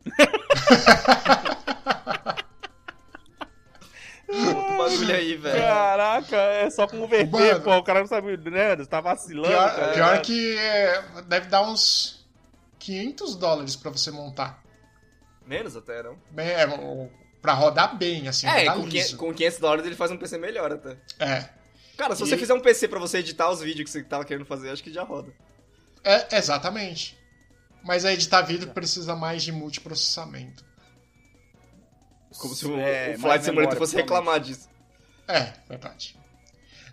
Outro bagulho aí, velho. Caraca, é só converter, Mano. pô. O cara não sabe, né? Você tá vacilando, Pior, cara. pior que é, deve dar uns 500 dólares pra você montar. Menos até, não? É, pra rodar bem, assim, É, rodar com liso. 500, com 500 dólares ele faz um PC melhor até. É, Cara, se E- você fizer um PC pra você editar os vídeos que você tava querendo fazer, acho que já roda. é, exatamente. Mas a editar vídeo precisa mais de multiprocessamento. Como se o, É, o Flight Simulator fosse reclamar disso. É, verdade.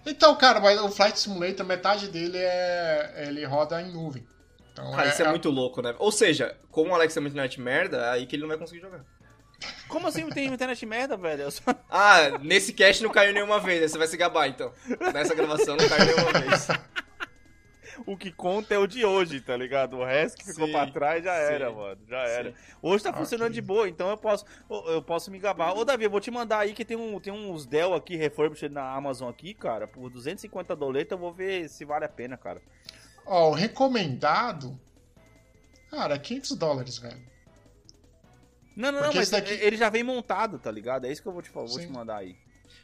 Então, cara, mas o Flight Simulator, metade dele é. ele roda em nuvem. Então, Cara, isso é muito louco, né? Ou seja, como o Alex é muito internet merda, é aí que ele não vai conseguir jogar. Como assim não tem internet merda, velho? Só- Ah, nesse cast não caiu nenhuma vez, aí você vai se gabar então. Nessa gravação não caiu nenhuma vez. O que conta é o de hoje, tá ligado? O resto que ficou Sim, pra trás já sim, era, mano. Já era. sim. Hoje tá funcionando de boa, então eu posso, eu posso me gabar. Ô, Davi, eu vou te mandar aí que tem, um, tem uns Dell aqui, refurbished na Amazon aqui, cara. Por 250 doletas eu vou ver se vale a pena, cara. Ó, o recomendado. Cara, 500 dólares, velho. Não, não, não, mas daqui- ele já vem montado, tá ligado? É isso que eu vou te, falar, vou te mandar aí.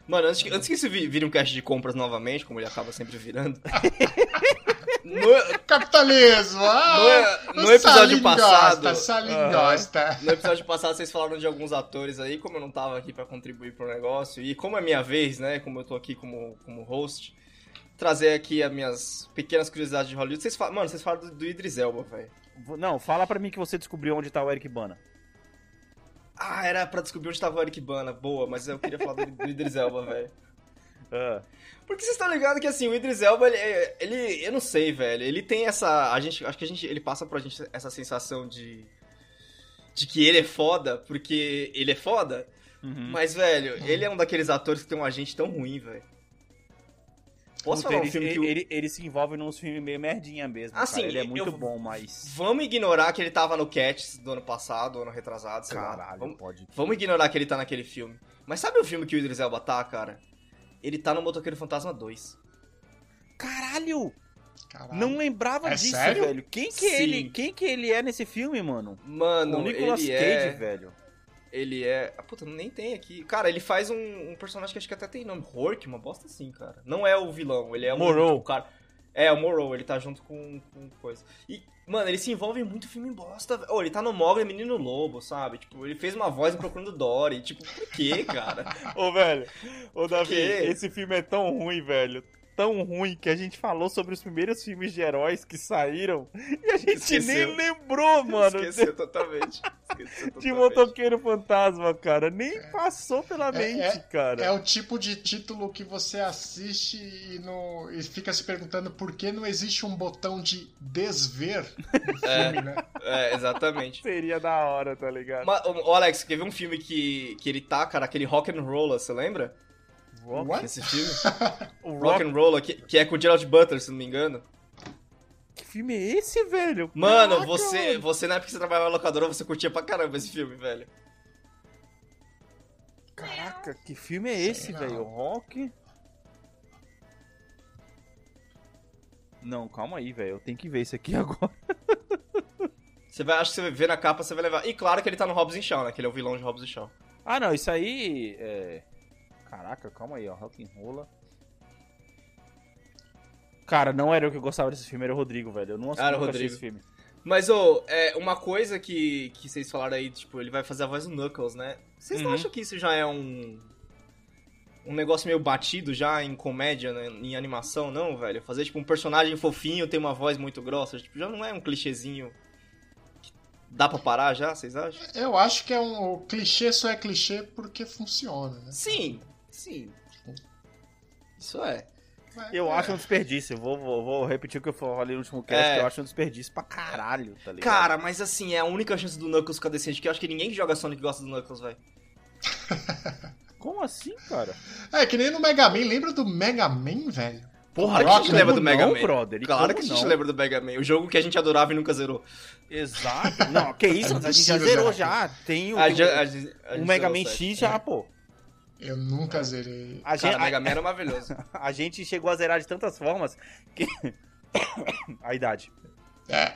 Mano, antes que, antes que isso vi- vire um cast de compras novamente, como ele acaba sempre virando. no, Capitalismo! Ah, no, no episódio passado. Gosta, gosta. No episódio passado vocês falaram de alguns atores aí, como eu não tava aqui pra contribuir pro negócio, e como é minha vez, né, como eu tô aqui como, como host, trazer aqui as minhas pequenas curiosidades de Hollywood. Vocês falam, mano, vocês falam do, do Idris Elba, velho. Não, fala pra mim que você descobriu onde tá o Eric Bana. Ah, era pra descobrir onde tava o Eric Bana, boa, mas eu queria falar do, do Idris Elba, velho. Ah, Porque vocês estão ligados que assim, o Idris Elba, ele, ele- eu não sei, velho, ele tem essa, a gente, acho que a gente, ele passa pra gente essa sensação de de que ele é foda, porque ele é foda, uhum. mas velho, ele é um daqueles atores que tem um agente tão ruim, velho. Posso falar um ele, filme que ele, o... ele, ele se envolve num filme meio merdinha mesmo. Assim, cara. Ele é muito eu- bom, mas. Vamos ignorar que ele tava no Cats do ano passado, ano retrasado, sei lá. Caralho, Vamos, pode. vamos ignorar que ele tá naquele filme. Mas sabe o filme que o Idris Elba tá, cara? Ele tá no Motoqueiro Fantasma 2. Caralho! Caralho. Não lembrava É disso, sério? velho. Quem que Sim. ele, quem que ele é nesse filme, mano? Mano, o Nicolas ele Cage, é... velho. Ele é. Ah, puta, nem tem aqui. Cara, ele faz um, um personagem que acho que até tem nome. Hork, uma bosta assim, cara. Não é o vilão, ele é um. Moreau. o cara. É, o Morrow, ele tá junto com, com coisa. E, mano, ele se envolve em muito filme bosta. velho. Ô, ele tá no Mogli Menino Lobo, sabe? Tipo, ele fez uma voz Procurando Dory. Tipo, por quê, cara? Ô, velho, ô, Davi, esse filme é tão ruim, velho. Tão ruim que a gente falou sobre os primeiros filmes de heróis que saíram e a gente Esqueceu. nem lembrou, mano. Esqueceu totalmente. Esqueceu De totalmente. motoqueiro fantasma, cara. Nem passou pela É- mente, é- cara. É o tipo de título que você assiste e, não, e fica se perguntando por que não existe um botão de desver no filme, né? É, exatamente. Seria da hora, tá ligado? Mas, ô, Alex, quer ver um filme que, que ele tá, cara? Aquele Rock and Roller, você lembra? What? Esse filme? O Rock Rock... and Roller, que, que é com o Gerald Butler, se não me engano. Que filme é esse, velho? Mano, Caraca, você, mano. você na época que você trabalhava na locadora, você curtia pra caramba esse filme, velho. Caraca, que filme é Sei esse, não. velho? Rock... Não, calma aí, velho. Eu tenho que ver isso aqui agora. Você vai, acho que você vai ver na capa, você vai levar. E claro que ele tá no Hobbs Shaw, né? Que ele é o vilão de Hobbs Shaw. Ah, não, isso aí é... Caraca, calma aí, ó. Rock'n'Rolla. Cara, não era eu que gostava desse filme, era o Rodrigo, velho. Eu não assisti Era o Rodrigo. esse filme. Mas, ô, é, uma coisa que, que vocês falaram aí, tipo, ele vai fazer a voz do Knuckles, né? Vocês não Uhum. acham que isso já é um. Um negócio meio batido já em comédia, né, em animação, não, velho? Fazer, tipo, um personagem fofinho tem uma voz muito grossa, tipo, já não é um clichêzinho. Dá pra parar já, vocês acham? Eu acho que é um, o clichê só é clichê porque funciona, né? Sim, sim. Isso é. Eu É. acho um desperdício. Vou, vou, vou repetir o que eu falei no último cast, É. que eu acho um desperdício pra caralho, tá ligado? Cara, mas assim, é a única chance do Knuckles ficar decente, que eu acho que ninguém que joga Sonic gosta do Knuckles, velho. Como assim, cara? É que nem no Mega Man, lembra do Mega Man, velho? Porra, Claro que a gente lembra do Mega não, Man. brother? Claro que a gente não? lembra do Mega Man, o jogo que a gente adorava e nunca zerou. Exato. Não, que isso, É a gente já zerou já. Tem o, A a a o Mega Man. X já, pô. Eu nunca zerei. A Cara, gente, Mega Man era maravilhoso. a, a gente chegou a zerar de tantas formas que... a idade. É.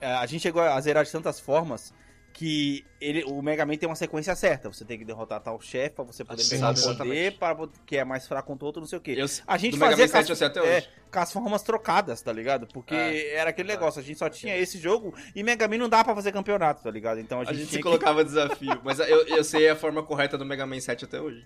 É, a gente chegou a zerar de tantas formas que ele, o Mega Man tem uma sequência certa. Você tem que derrotar tal chefe pra você poder pegar o poder, para, que é mais fraco contra outro, não sei o quê. Eu, A gente fazia Man 7 com as, até é, hoje. com as formas trocadas, tá ligado? Porque É. era aquele É. negócio, a gente só tinha esse jogo e Mega Man não dá pra fazer campeonato, tá ligado? Então a A gente, gente se que... colocava desafio, mas eu, eu sei a forma correta do Mega Man 7 até hoje.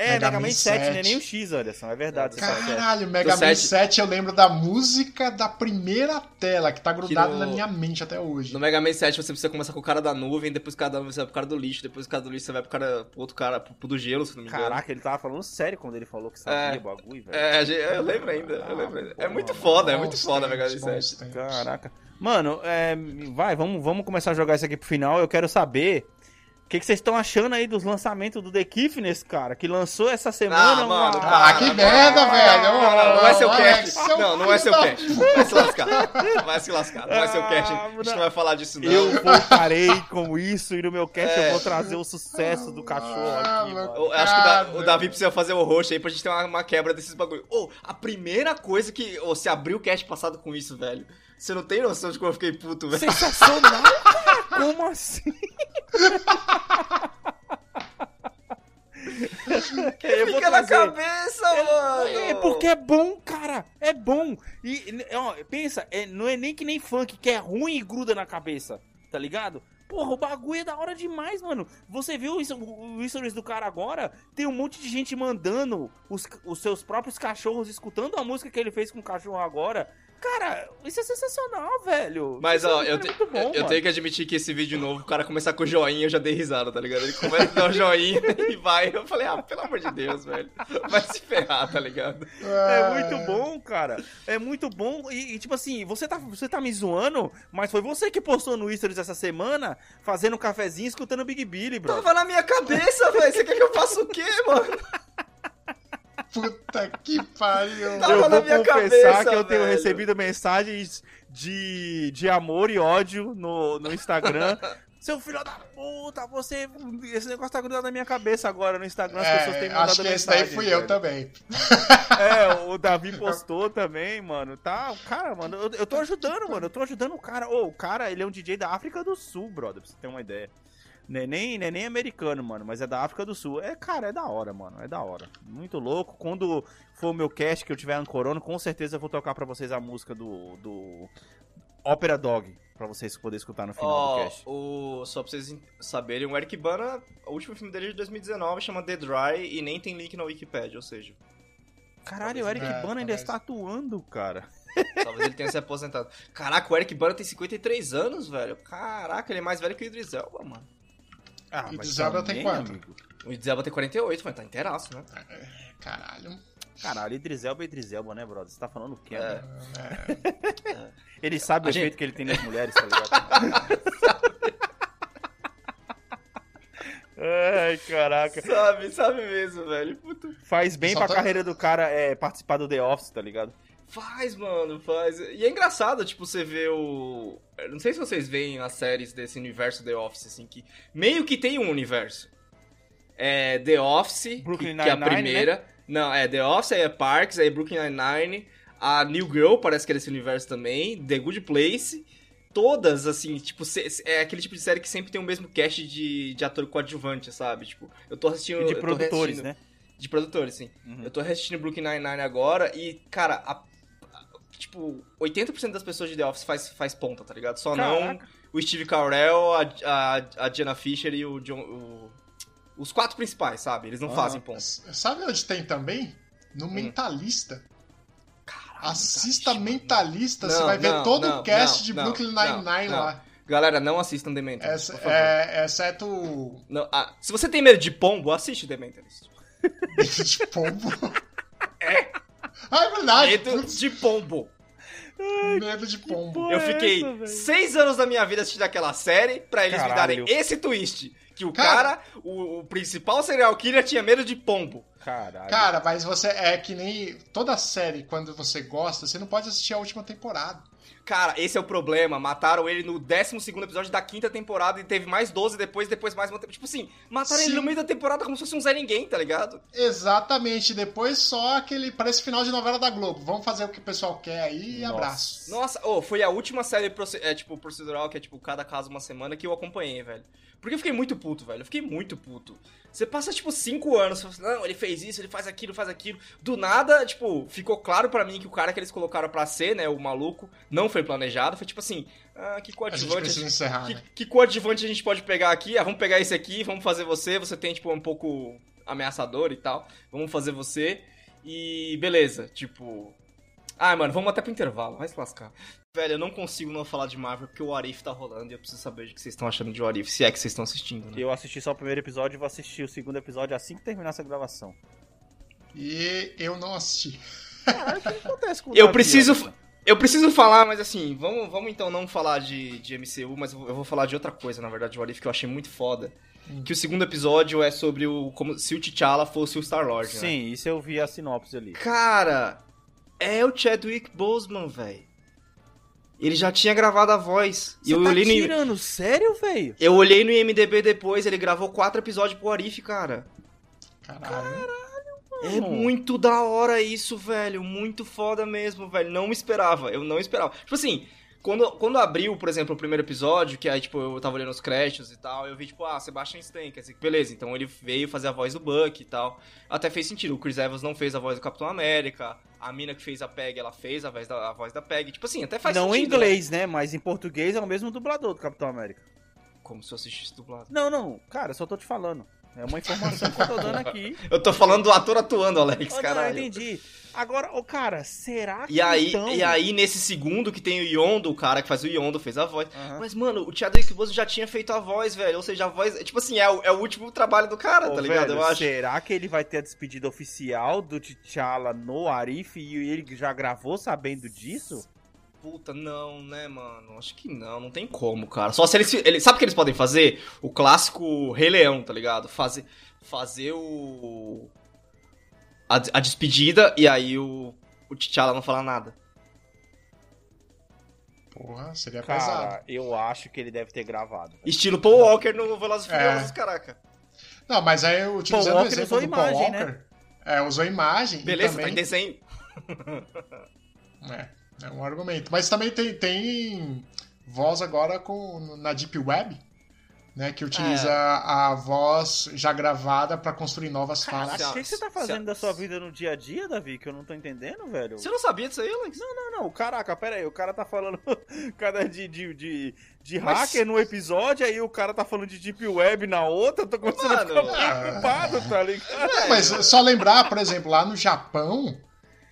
É, Mega, Mega Man Man 7, não é 7. nem o X, Anderson, é verdade. certo. Caralho, Mega Do Man sete. 7 eu lembro da música da primeira tela, que tá grudada no- na minha mente até hoje. No Mega Man 7 você precisa começar com o cara da nuvem, depois o cara da nuvem você vai pro cara do lixo, depois o cara do lixo você vai pro cara pro outro cara, pro, pro do gelo, se não me engano. Caraca, ele tava falando sério quando ele falou que sabia É. o bagulho, velho. É, eu lembro ainda, eu lembro ainda. É porra, muito mano. foda, é muito foda o Mega Man tempos, 7. bons tempos. Caraca. Mano, é, vai, vamos, vamos começar a jogar isso aqui pro final. Eu quero saber o que, vocês estão achando aí dos lançamentos do The Kiffness, cara, que lançou essa semana. Ah, mano, uma- Ah, que merda, velho! Não, não, não vai ser o cast. Não, não vai ser o cast. Vai se lascar. Vai se lascar. Não vai ser o cast. A gente Ah, não vai falar disso, não. Eu voltarei com isso e no meu cast É. eu vou trazer o sucesso do cachorro Ah, aqui, mano. Eu acho que o, Da- o Davi precisa fazer o host aí pra gente ter uma, uma quebra desses bagulho. Ô, a primeira coisa que. Ô, você abriu o cast passado com isso, velho. Você não tem noção de como eu fiquei puto, velho. Sensacional, cara. Como assim? Vou Fica na trazer. cabeça, mano! É porque é bom, cara. É bom. E, ó, pensa, é, não é nem que nem funk, que é ruim e gruda na cabeça. Tá ligado? Porra, o bagulho é da hora demais, mano. Você viu o stories do cara agora? Tem um monte de gente mandando os, os seus próprios cachorros escutando a música que ele fez com o cachorro agora. Cara, isso é sensacional, velho. Mas, Isso ó, é eu, te- bom, eu tenho que admitir que esse vídeo novo, o cara começar com o joinha, eu já dei risada, tá ligado? Ele começa a dar o joinha e vai. Eu falei, ah, pelo amor de Deus, velho. Vai se ferrar, tá ligado? É muito bom, cara. É muito bom. E, e, tipo assim, você tá, você tá me zoando, mas foi você que postou no Stories essa semana, fazendo um cafezinho, escutando Big Billy, bro. Tava na minha cabeça, velho. Você quer que eu faça o quê, mano? Puta que pariu. Tava eu na vou minha confessar cabeça, que eu tenho velho. recebido mensagens de, de amor e ódio no, no Instagram. Seu filho da puta, você. Esse negócio tá grudado na minha cabeça agora no Instagram. As pessoas têm É, mandado acho que esse daí mensagem, fui eu velho. também. É, o Davi postou também, mano. Tá, cara, mano, eu, eu tô ajudando, mano. Eu tô ajudando o cara. Ô, o cara, ele é um DJ da África do Sul, brother, pra você ter uma ideia. Não é nem, não é nem americano, mano, mas é da África do Sul. É, cara, é da hora, mano. É da hora. Muito louco. Quando for o meu cast que eu tiver ancorando, com certeza eu vou tocar pra vocês a música do. do Opera Dog. Pra vocês poderem escutar no final Ó, do cast. o, só pra vocês saberem, o Eric Bana, o último filme dele é de 2019 chama The Dry e nem tem link na Wikipedia, ou seja, Caralho, o Eric É, Bana ainda está atuando, cara. talvez ele tenha se aposentado. Caraca, o Eric Bana tem 53 anos, velho. Caraca, ele é mais velho que o Idris Elba, mano. Ah, E mas Idris Elba tem quanto? amigo. O Idris Elba tem 48, mano, tá inteiraço, né? Caralho. Caralho, Idris Elba é Idris Elba, né, brother? Você tá falando o quê, É. né? É, Ele sabe o A gente- efeito que ele tem nas mulheres, tá ligado? Ai, caraca. Sabe, sabe mesmo, velho. Puta. Faz bem Só pra tá- carreira do cara é, participar do The Office, tá ligado? Faz, mano, faz. E é engraçado, tipo, você vê o. eu Não sei se vocês veem as séries desse universo The Office, assim, que meio que tem um universo. É The Office, Brooklyn que, que é a né? primeira. Não, é The Office, aí é Parks, aí é Brooklyn Nine-Nine. A New Girl parece que é desse universo também. The Good Place. Todas, assim, tipo, é aquele tipo de série que sempre tem o mesmo cast de, de ator coadjuvante, sabe? Tipo, eu tô assistindo. E de produtores, né? De produtores, sim. Uhum. Eu tô assistindo Brooklyn Nine-Nine agora e, cara, a- a- tipo, 80% das pessoas de The Office faz, faz ponta, tá ligado? Só Caraca. não o Steve Carell, a, a, a Jenna Fisher e o John... o- os quatro principais, sabe? Eles não Aham. fazem ponta. Sabe onde tem também? No Hum. Mentalista. Caralho, Assista tá, Mentalista, Não, você vai ver não, todo não, o cast não, de não, Brooklyn Nine-Nine lá. Galera, não assistam The Mentalist, Essa- favor. é, exceto o Não, ah, se você tem medo de pombo, assiste The Mentalist. Medo de pombo. Ah, é verdade. Medo de pombo. medo de pombo. Eu fiquei essa, seis anos da minha vida assistindo aquela série pra eles me Caralho. darem esse twist. Que o Cara- cara, o, o principal serial killer, tinha medo de pombo. Caralho. Cara, mas você é que nem toda série, quando você gosta, você não pode assistir a última temporada. Cara, esse é o problema. Mataram ele no 12 episódio da quinta temporada e teve mais 12 depois, depois mais uma temporada. Tipo assim, mataram ele Sim. no meio da temporada como se fosse um Zé Ninguém, tá ligado? Exatamente. Depois só aquele. Parece final de novela da Globo. Vamos fazer o que o pessoal quer aí e Nossa. abraço. Nossa, oh, foi a última série é, tipo, procedural, que é tipo cada caso uma semana, que eu acompanhei, velho. Porque eu fiquei muito puto, velho. Eu fiquei muito puto. Você passa, tipo, cinco anos, falando, assim, não, ele fez isso, ele faz aquilo, faz aquilo. Do nada, tipo, ficou claro pra mim que o cara que eles colocaram pra ser, né, o maluco, não foi planejado. Foi tipo assim, ah, que A gente coadjuvante. precisa encerrar, Que, né? que coadjuvante a gente pode pegar aqui? Ah, vamos pegar esse aqui, vamos fazer você. Você tem, tipo, um pouco ameaçador e tal. Vamos fazer você. E beleza, tipo. Ah, mano, vamos até pro intervalo, vai se lascar. Velho, eu não consigo não falar de Marvel porque o Arif tá rolando e eu preciso saber o que vocês estão achando de Arif, se é que vocês estão assistindo, né? Eu assisti só o primeiro episódio e vou assistir o segundo episódio assim que terminar essa gravação. E eu não assisti. Caralho, o que acontece com o Eu Davi, preciso- Anderson? Eu preciso falar, mas assim, vamos, vamos então não falar de, de MCU, mas eu vou falar de outra coisa, na verdade, de Arif que eu achei muito foda. Hum. Que o segundo episódio é sobre o como se o T'Challa fosse o Star-Lord, né? Sim, isso eu vi a sinopse ali. Cara, é o Chadwick Boseman, velho. Ele já tinha gravado a voz. E Você eu tá olhei no, tirando? Sério, velho? eu olhei no IMDB depois, ele gravou quatro episódios pro Arif, cara. Caralho. É muito da hora isso, velho. Muito foda mesmo, velho. Não me esperava. Eu não esperava. Tipo assim, quando, quando abriu, por exemplo, o primeiro episódio, que aí, tipo, eu tava olhando os créditos e tal, eu vi, tipo, ah, Sebastian Stan, quer dizer, beleza, então ele veio fazer a voz do Buck e tal. Até fez sentido. O Chris Evans não fez a voz do Capitão América. A mina que fez a Peg, ela fez a voz da, a voz da Peg. Tipo assim, até faz Não em sentido. né? inglês, né? Mas em português é o mesmo dublador do Capitão América. Como se eu assistisse dublado. Não, não. Cara, só tô te falando. É uma informação que eu tô dando aqui. Eu tô falando do ator atuando, Alex, Oh, não, caralho. eu entendi. Agora, ô cara, será que E aí, então... e aí, nesse segundo que tem o Yondo, o cara que faz o Yondo fez a voz. Aham. Mas, mano, o Chadwick Boseman já tinha feito a voz, velho. Ou seja, a voz. Tipo assim, é o, é o último trabalho do cara, Ô, tá ligado? velho, eu acho. Será que ele vai ter a despedida oficial do T'Challa no Arif e ele já gravou sabendo disso? Puta, não, né, mano? Acho que não, não tem como, cara. Só se eles. eles sabe o que eles podem fazer? O clássico Rei Leão, tá ligado? Fazer, fazer o. A, a despedida e aí o. O T'Challa não falar nada. Porra, seria pesado. Cara, eu acho que ele deve ter gravado. Estilo Paul Walker no Velozes e É. Furiosos, caraca. Não, mas aí utilizando Paul o exemplo usou do Paul imagem, né? Walker. É, usou imagem. Beleza, e tá em também, desenho. é, é um argumento. Mas também tem, tem voz agora com, na Deep Web. né, que utiliza a voz já gravada pra construir novas falas. Caraca, o que, que você tá fazendo se- da sua vida no dia a dia, Davi? Que eu não tô entendendo, velho. Você não sabia disso aí, Alex? Não, não, caraca, pera aí, o cara tá falando cada de, de, de, de Mas- hacker no episódio, aí o cara tá falando de Deep Web na outra, eu tô começando a ficar Mano, preocupado, tá ligado? Mas só lembrar, por exemplo, lá no Japão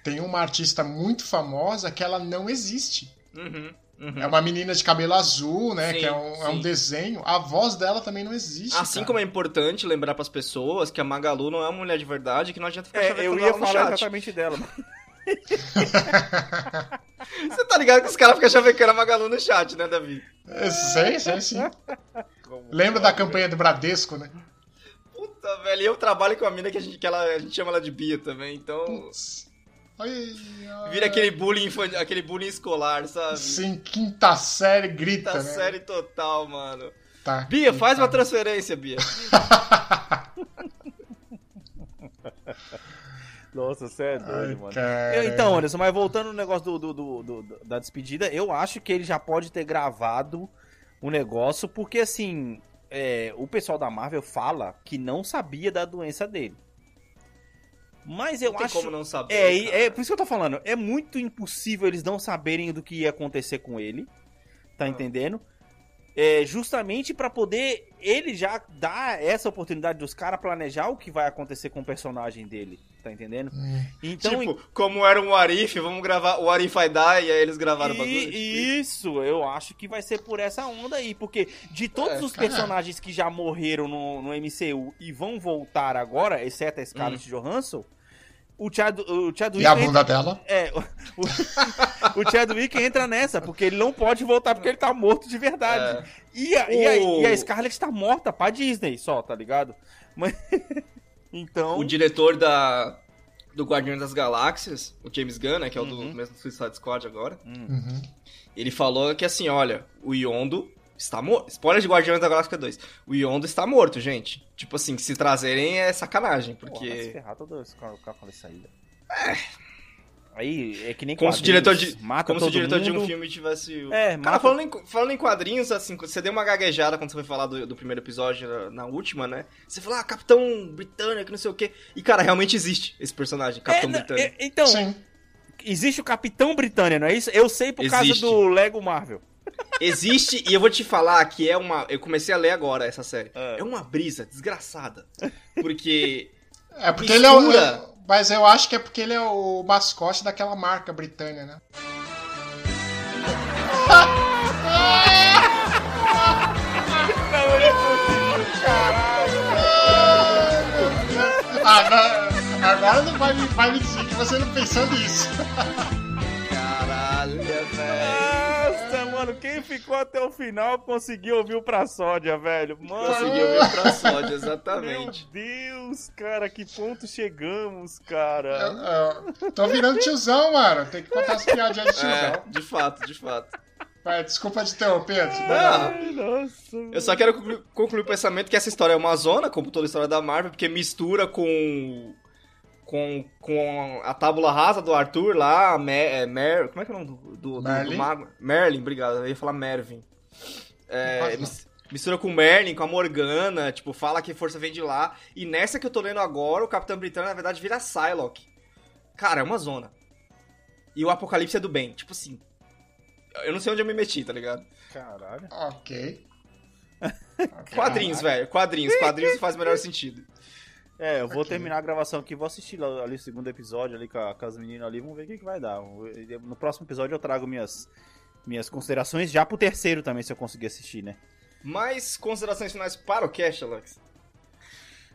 tem uma artista muito famosa que ela não existe. Uhum, uhum. É uma menina de cabelo azul, né? Sim, que é um, é um desenho. A voz dela também não existe. Assim cara. como é importante lembrar pras pessoas que a Magalu não é uma mulher de verdade, que não adianta ficar É, chavecando eu ia ela no falar chat. exatamente dela. Você tá ligado que os caras ficam chavecando a Magalu no chat, né, Davi? É, Sei, sei, sim. Lembra da campanha do Bradesco, né? Puta, velho, e eu trabalho com a mina que a gente, que ela, a gente chama ela de Bia também, então... Putz. Ai, ai. Vira aquele bullying, aquele bullying escolar, sabe? Sim, quinta série grita, Tá né? série total, mano. Tá. Bia, faz uma Tá. transferência, Bia. Nossa, você é Ai, doido, mano. cara. Então, Anderson, mas voltando no negócio do, do- do- do- do- da despedida, eu acho que ele já pode ter gravado o negócio, porque assim, é, o pessoal da Marvel fala que não sabia da doença dele. Mas eu não tem acho. como não saber. É, é, por isso que eu tô falando. É muito impossível eles não saberem do que ia acontecer com ele. Tá Ah. entendendo? É, justamente pra poder ele já dar essa oportunidade dos caras planejar o que vai acontecer com o personagem dele. Tá entendendo? Hum. Então, tipo, como era um Arif, vamos gravar o Arif vai dar e aí eles gravaram o E- bagulho. tipo Isso, eu acho que vai ser por essa onda aí, porque de todos É, os cara. personagens que já morreram no, no MCU e vão voltar agora, exceto a Scarlett Johansson, o, Chad, o E Chadwick a entra, bunda dela? é, o, o, o Chadwick entra nessa, porque ele não pode voltar porque ele tá morto de verdade. É. E, a, e, a, O- e a Scarlett tá morta pra Disney só, tá ligado? Mas, então, O diretor da do Guardiões das Galáxias, o James Gunn, né, que é o Uhum. do mesmo Suicide Squad agora, Uhum. ele falou que assim, olha, o Yondo está morto. Spoiler de Guardiões da Galáxia 2. O Yondo está morto, gente. Tipo assim, se trazerem é sacanagem, Pô, vai se porque ferrar todo esse cara com essa ida. Aí é que nem como se o diretor de mata como se o diretor de um mundo. filme tivesse É, Cara, mata- falando em, falando em quadrinhos, assim, você deu uma gaguejada quando você foi falar do, do primeiro episódio na, na última, né? Você falou, ah, Capitão Britânia, que não sei o quê. E, cara, realmente existe esse personagem, Capitão É, não, Britânia. é, então, Sim. existe o Capitão Britânia, não é isso? Eu sei por causa Existe. do Lego Marvel. Existe, e eu vou te falar que é uma. Eu comecei a ler agora essa série. É. É uma brisa desgraçada. Porque. É porque ele é o. Mistura. Mas eu acho que é porque ele é o mascote daquela marca britânia, né? Agora, agora não vai, me- vai me dizer que você não pensou nisso. Caralho, velho. Mano, quem ficou até o final conseguiu ouvir o Pra Sódia, velho. Mano, Conseguiu ver pra sódio, meu exatamente. Deus, cara, que ponto chegamos, cara. Eu, eu tô virando tiozão, mano. Tem que contar as piadinhas de É, tiozão. de fato, de fato. Vai, desculpa de interromper. desculpa. Não, Ai, nossa. Eu só quero conclu- concluir o pensamento que essa história é uma zona, como toda história da Marvel, porque mistura com. Com, com a tábula rasa do Arthur lá, a Mer, é, Mer- como é que é o nome do, do, do, do Merlin? mago? Merlin, obrigado, eu ia falar Mervin. É, mistura com o Merlin, com a Morgana, tipo, fala que força vem de lá. E nessa que eu tô lendo agora, o Capitão Britânia, na verdade, vira Psylocke. Cara, é uma zona. E o Apocalipse é do bem, tipo assim. Eu não sei onde eu me meti, tá ligado? Caralho. Ok. Quadrinhos, velho. Quadrinhos. Quadrinhos faz o melhor sentido. É, eu vou Ok. terminar a gravação aqui, vou assistir ali o segundo episódio ali com, a- com as meninas ali, vamos ver o que, que vai dar. No próximo episódio eu trago minhas, minhas considerações, já pro terceiro também, se eu conseguir assistir, né? Mais considerações finais para o cast, Alex?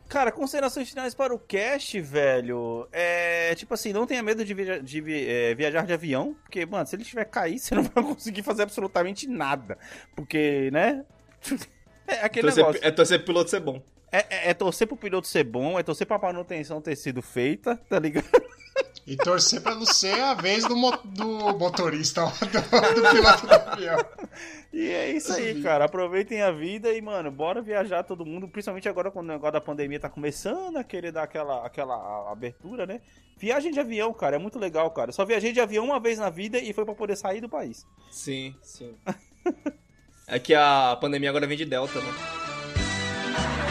Cara, considerações finais para o cast, velho. É. Tipo assim, não tenha medo de, viaja- de é, viajar de avião. Porque, mano, se ele tiver cair, você não vai conseguir fazer absolutamente nada. Porque, né? É aquele Torcer- negócio. é torcer pro piloto ser bom. É, é- é torcer pro piloto ser bom, é torcer pra manutenção ter sido feita, tá ligado? E torcer pra não ser a vez do, mo- do motorista, do, do piloto do avião. E é isso aí, cara. Aproveitem a vida e, mano, bora viajar todo mundo. Principalmente agora quando o negócio da pandemia tá começando a querer dar aquela, aquela abertura, né? Viagem de avião, cara, é muito legal, cara. Eu Só viajei de avião uma vez na vida e foi pra poder sair do país. Sim, sim. é que a pandemia agora vem de Delta, né?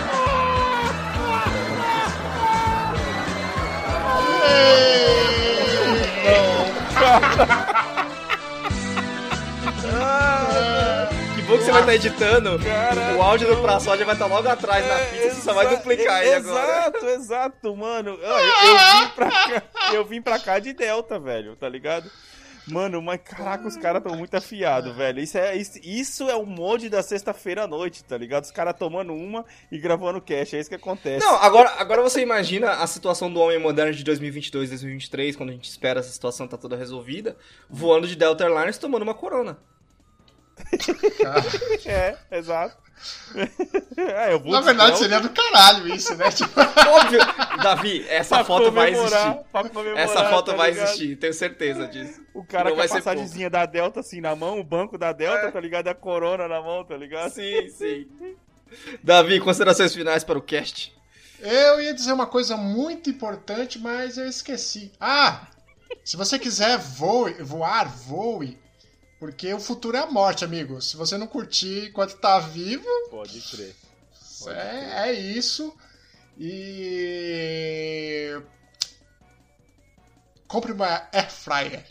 Que bom que você vai estar editando. Cara, o áudio do não. Pra Soja vai estar logo atrás na É, pista, você só vai duplicar ele agora. Exato, exato, mano. Eu, eu vim pra cá, eu vim pra cá de Delta, velho, tá ligado? Mano, mas caraca, os caras tão muito afiados, velho. Isso é, isso, isso é o mod da sexta-feira à noite, tá ligado? Os caras tomando uma e gravando cash, é isso que acontece. Não, agora, agora você imagina a situação do homem moderno de 2022, 2023, quando a gente espera essa situação tá toda resolvida, voando de Delta Airlines tomando uma corona. É, exato. é, eu vou Na de verdade, seria do caralho isso, né? Tipo, Óbvio! Davi, essa pra foto vai existir. Essa foto tá vai ligado? existir, tenho certeza disso. O cara Não com a vai passagemzinha da Delta assim na mão, o banco da Delta, tá ligado? A corona na mão, tá ligado? Sim, sim. Davi, considerações finais para o cast. eu ia dizer uma coisa muito importante, mas eu esqueci. Ah! Se você quiser voe, voar, voe. Porque o futuro é a morte, amigo. Se você não curtir enquanto tá vivo, Pode crer. é, é isso. E. Compre uma Air Fryer.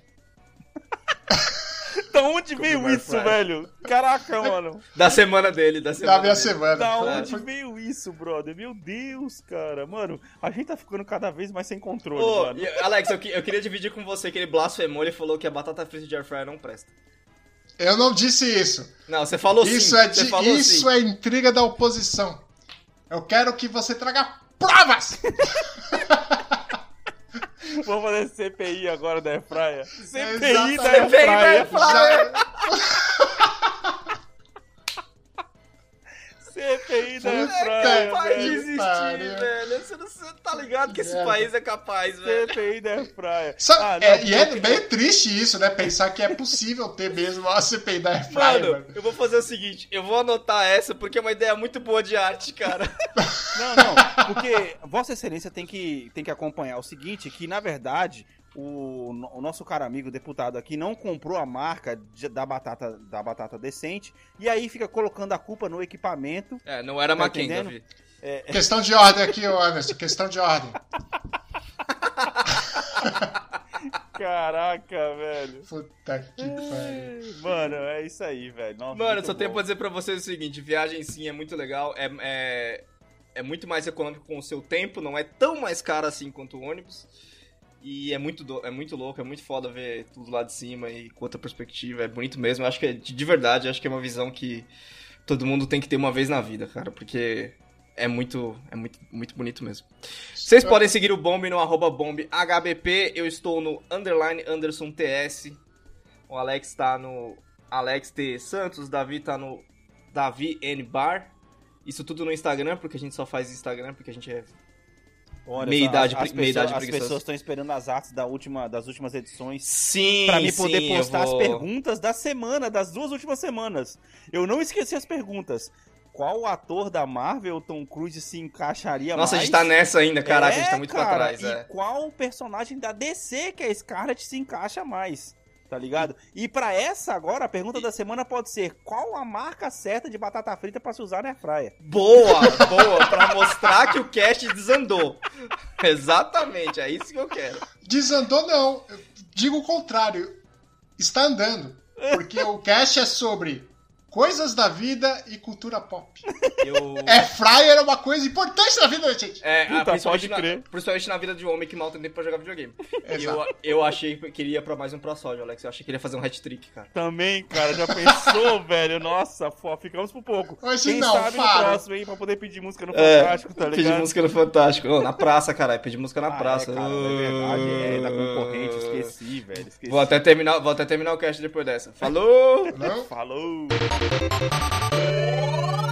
Da onde veio isso, velho? Caraca, mano. Da semana dele, da semana Da minha dele. semana. Da É. onde veio isso, brother? Meu Deus, cara. Mano, a gente tá ficando cada vez mais sem controle, Ô, mano. e- Alex, eu, que- eu queria dividir com você que ele blasfemou, ele falou que a batata frita de air fryer não presta. Eu não disse isso. Não, você falou isso sim. é, você de- falou isso sim. é intriga da oposição. Eu quero que você traga provas! Vamos fazer CPI agora da Airfryer. CPI Exatamente. da CPI da Airfryer. Já- CPI da Puta Airfryer, Capaz de existir, velho. Você, não, você tá ligado que esse Merda. país é capaz, velho. CPI da. Sa- Ah, é, e é bem triste isso, né? Pensar que é possível ter mesmo uma CPI da Fryer, Mano, mano. eu vou fazer o seguinte, eu vou anotar essa porque é uma ideia muito boa de arte, cara. Não, não, porque Vossa Excelência tem que, tem que acompanhar o seguinte, que na verdade o, o nosso cara amigo deputado aqui não comprou a marca de- da batata da batata decente e aí fica colocando a culpa no equipamento. É, não era Tá Maquin, entendendo? Davi. Questão de ordem aqui, Anderson. Questão de ordem. Caraca, velho. Puta que pariu. Mano, é isso aí, velho. Nossa, Mano, só tenho bom. pra dizer pra vocês o seguinte: viagem sim é muito legal, é, é, é muito mais econômico com o seu tempo, não é tão mais caro assim quanto o ônibus. E é muito, do- é muito louco, é muito foda ver tudo lá de cima e com outra perspectiva. É bonito mesmo. Eu acho que é de de verdade, acho que é uma visão que todo mundo tem que ter uma vez na vida, cara, porque é muito, é muito, muito bonito mesmo. Vocês podem seguir o Bomb no arroba BombHBP. Eu estou no underline Anderson TS. O Alex tá no Alex T Santos. Davi tá no Davi N Bar. Isso tudo no Instagram, porque a gente só faz Instagram, porque a gente é. Olha meia idade as, pessoas, idade as pessoas estão esperando as artes da última, das últimas edições Sim, Pra me poder sim, postar vou- as perguntas da semana, das duas últimas semanas. Eu não esqueci as perguntas. Qual ator da Marvel Tom Cruise se encaixaria Nossa, mais? a gente tá nessa ainda, caraca, a gente É, tá muito pra cara, trás. E É. qual personagem da DC que a Scarlet se encaixa mais? Tá ligado? E pra essa agora, a pergunta da semana pode ser: qual a marca certa de batata frita pra se usar na airfryer? Boa, boa, pra mostrar que o cast desandou. Exatamente, é isso que eu quero. Desandou, não. Eu digo o contrário. Está andando. Porque o cast é sobre coisas da vida e cultura pop. Eu. Air Fryer é uma coisa importante na vida da gente. É, Puta, principalmente, pode na, crer. principalmente na vida de um homem que mal tem tempo pra jogar videogame. Exato. Eu, eu achei que ele ia pra mais um Pro Soldier, Alex. Eu achei que ele ia fazer um hat-trick, cara. Também, cara, já pensou, velho? Nossa, fó, ficamos por pouco. Hoje Quem não, sabe no Faro. próximo aí pra poder pedir música no É, Fantástico, tá ligado? Pedir música no Fantástico. Ô, na praça, caralho. Pedir música na Ah, praça. É, cara, é verdade, é da concorrente, esqueci, velho. Esqueci. Vou até terminar, vou até terminar o cast depois dessa. Falou! Não? Falou! ハハハハ!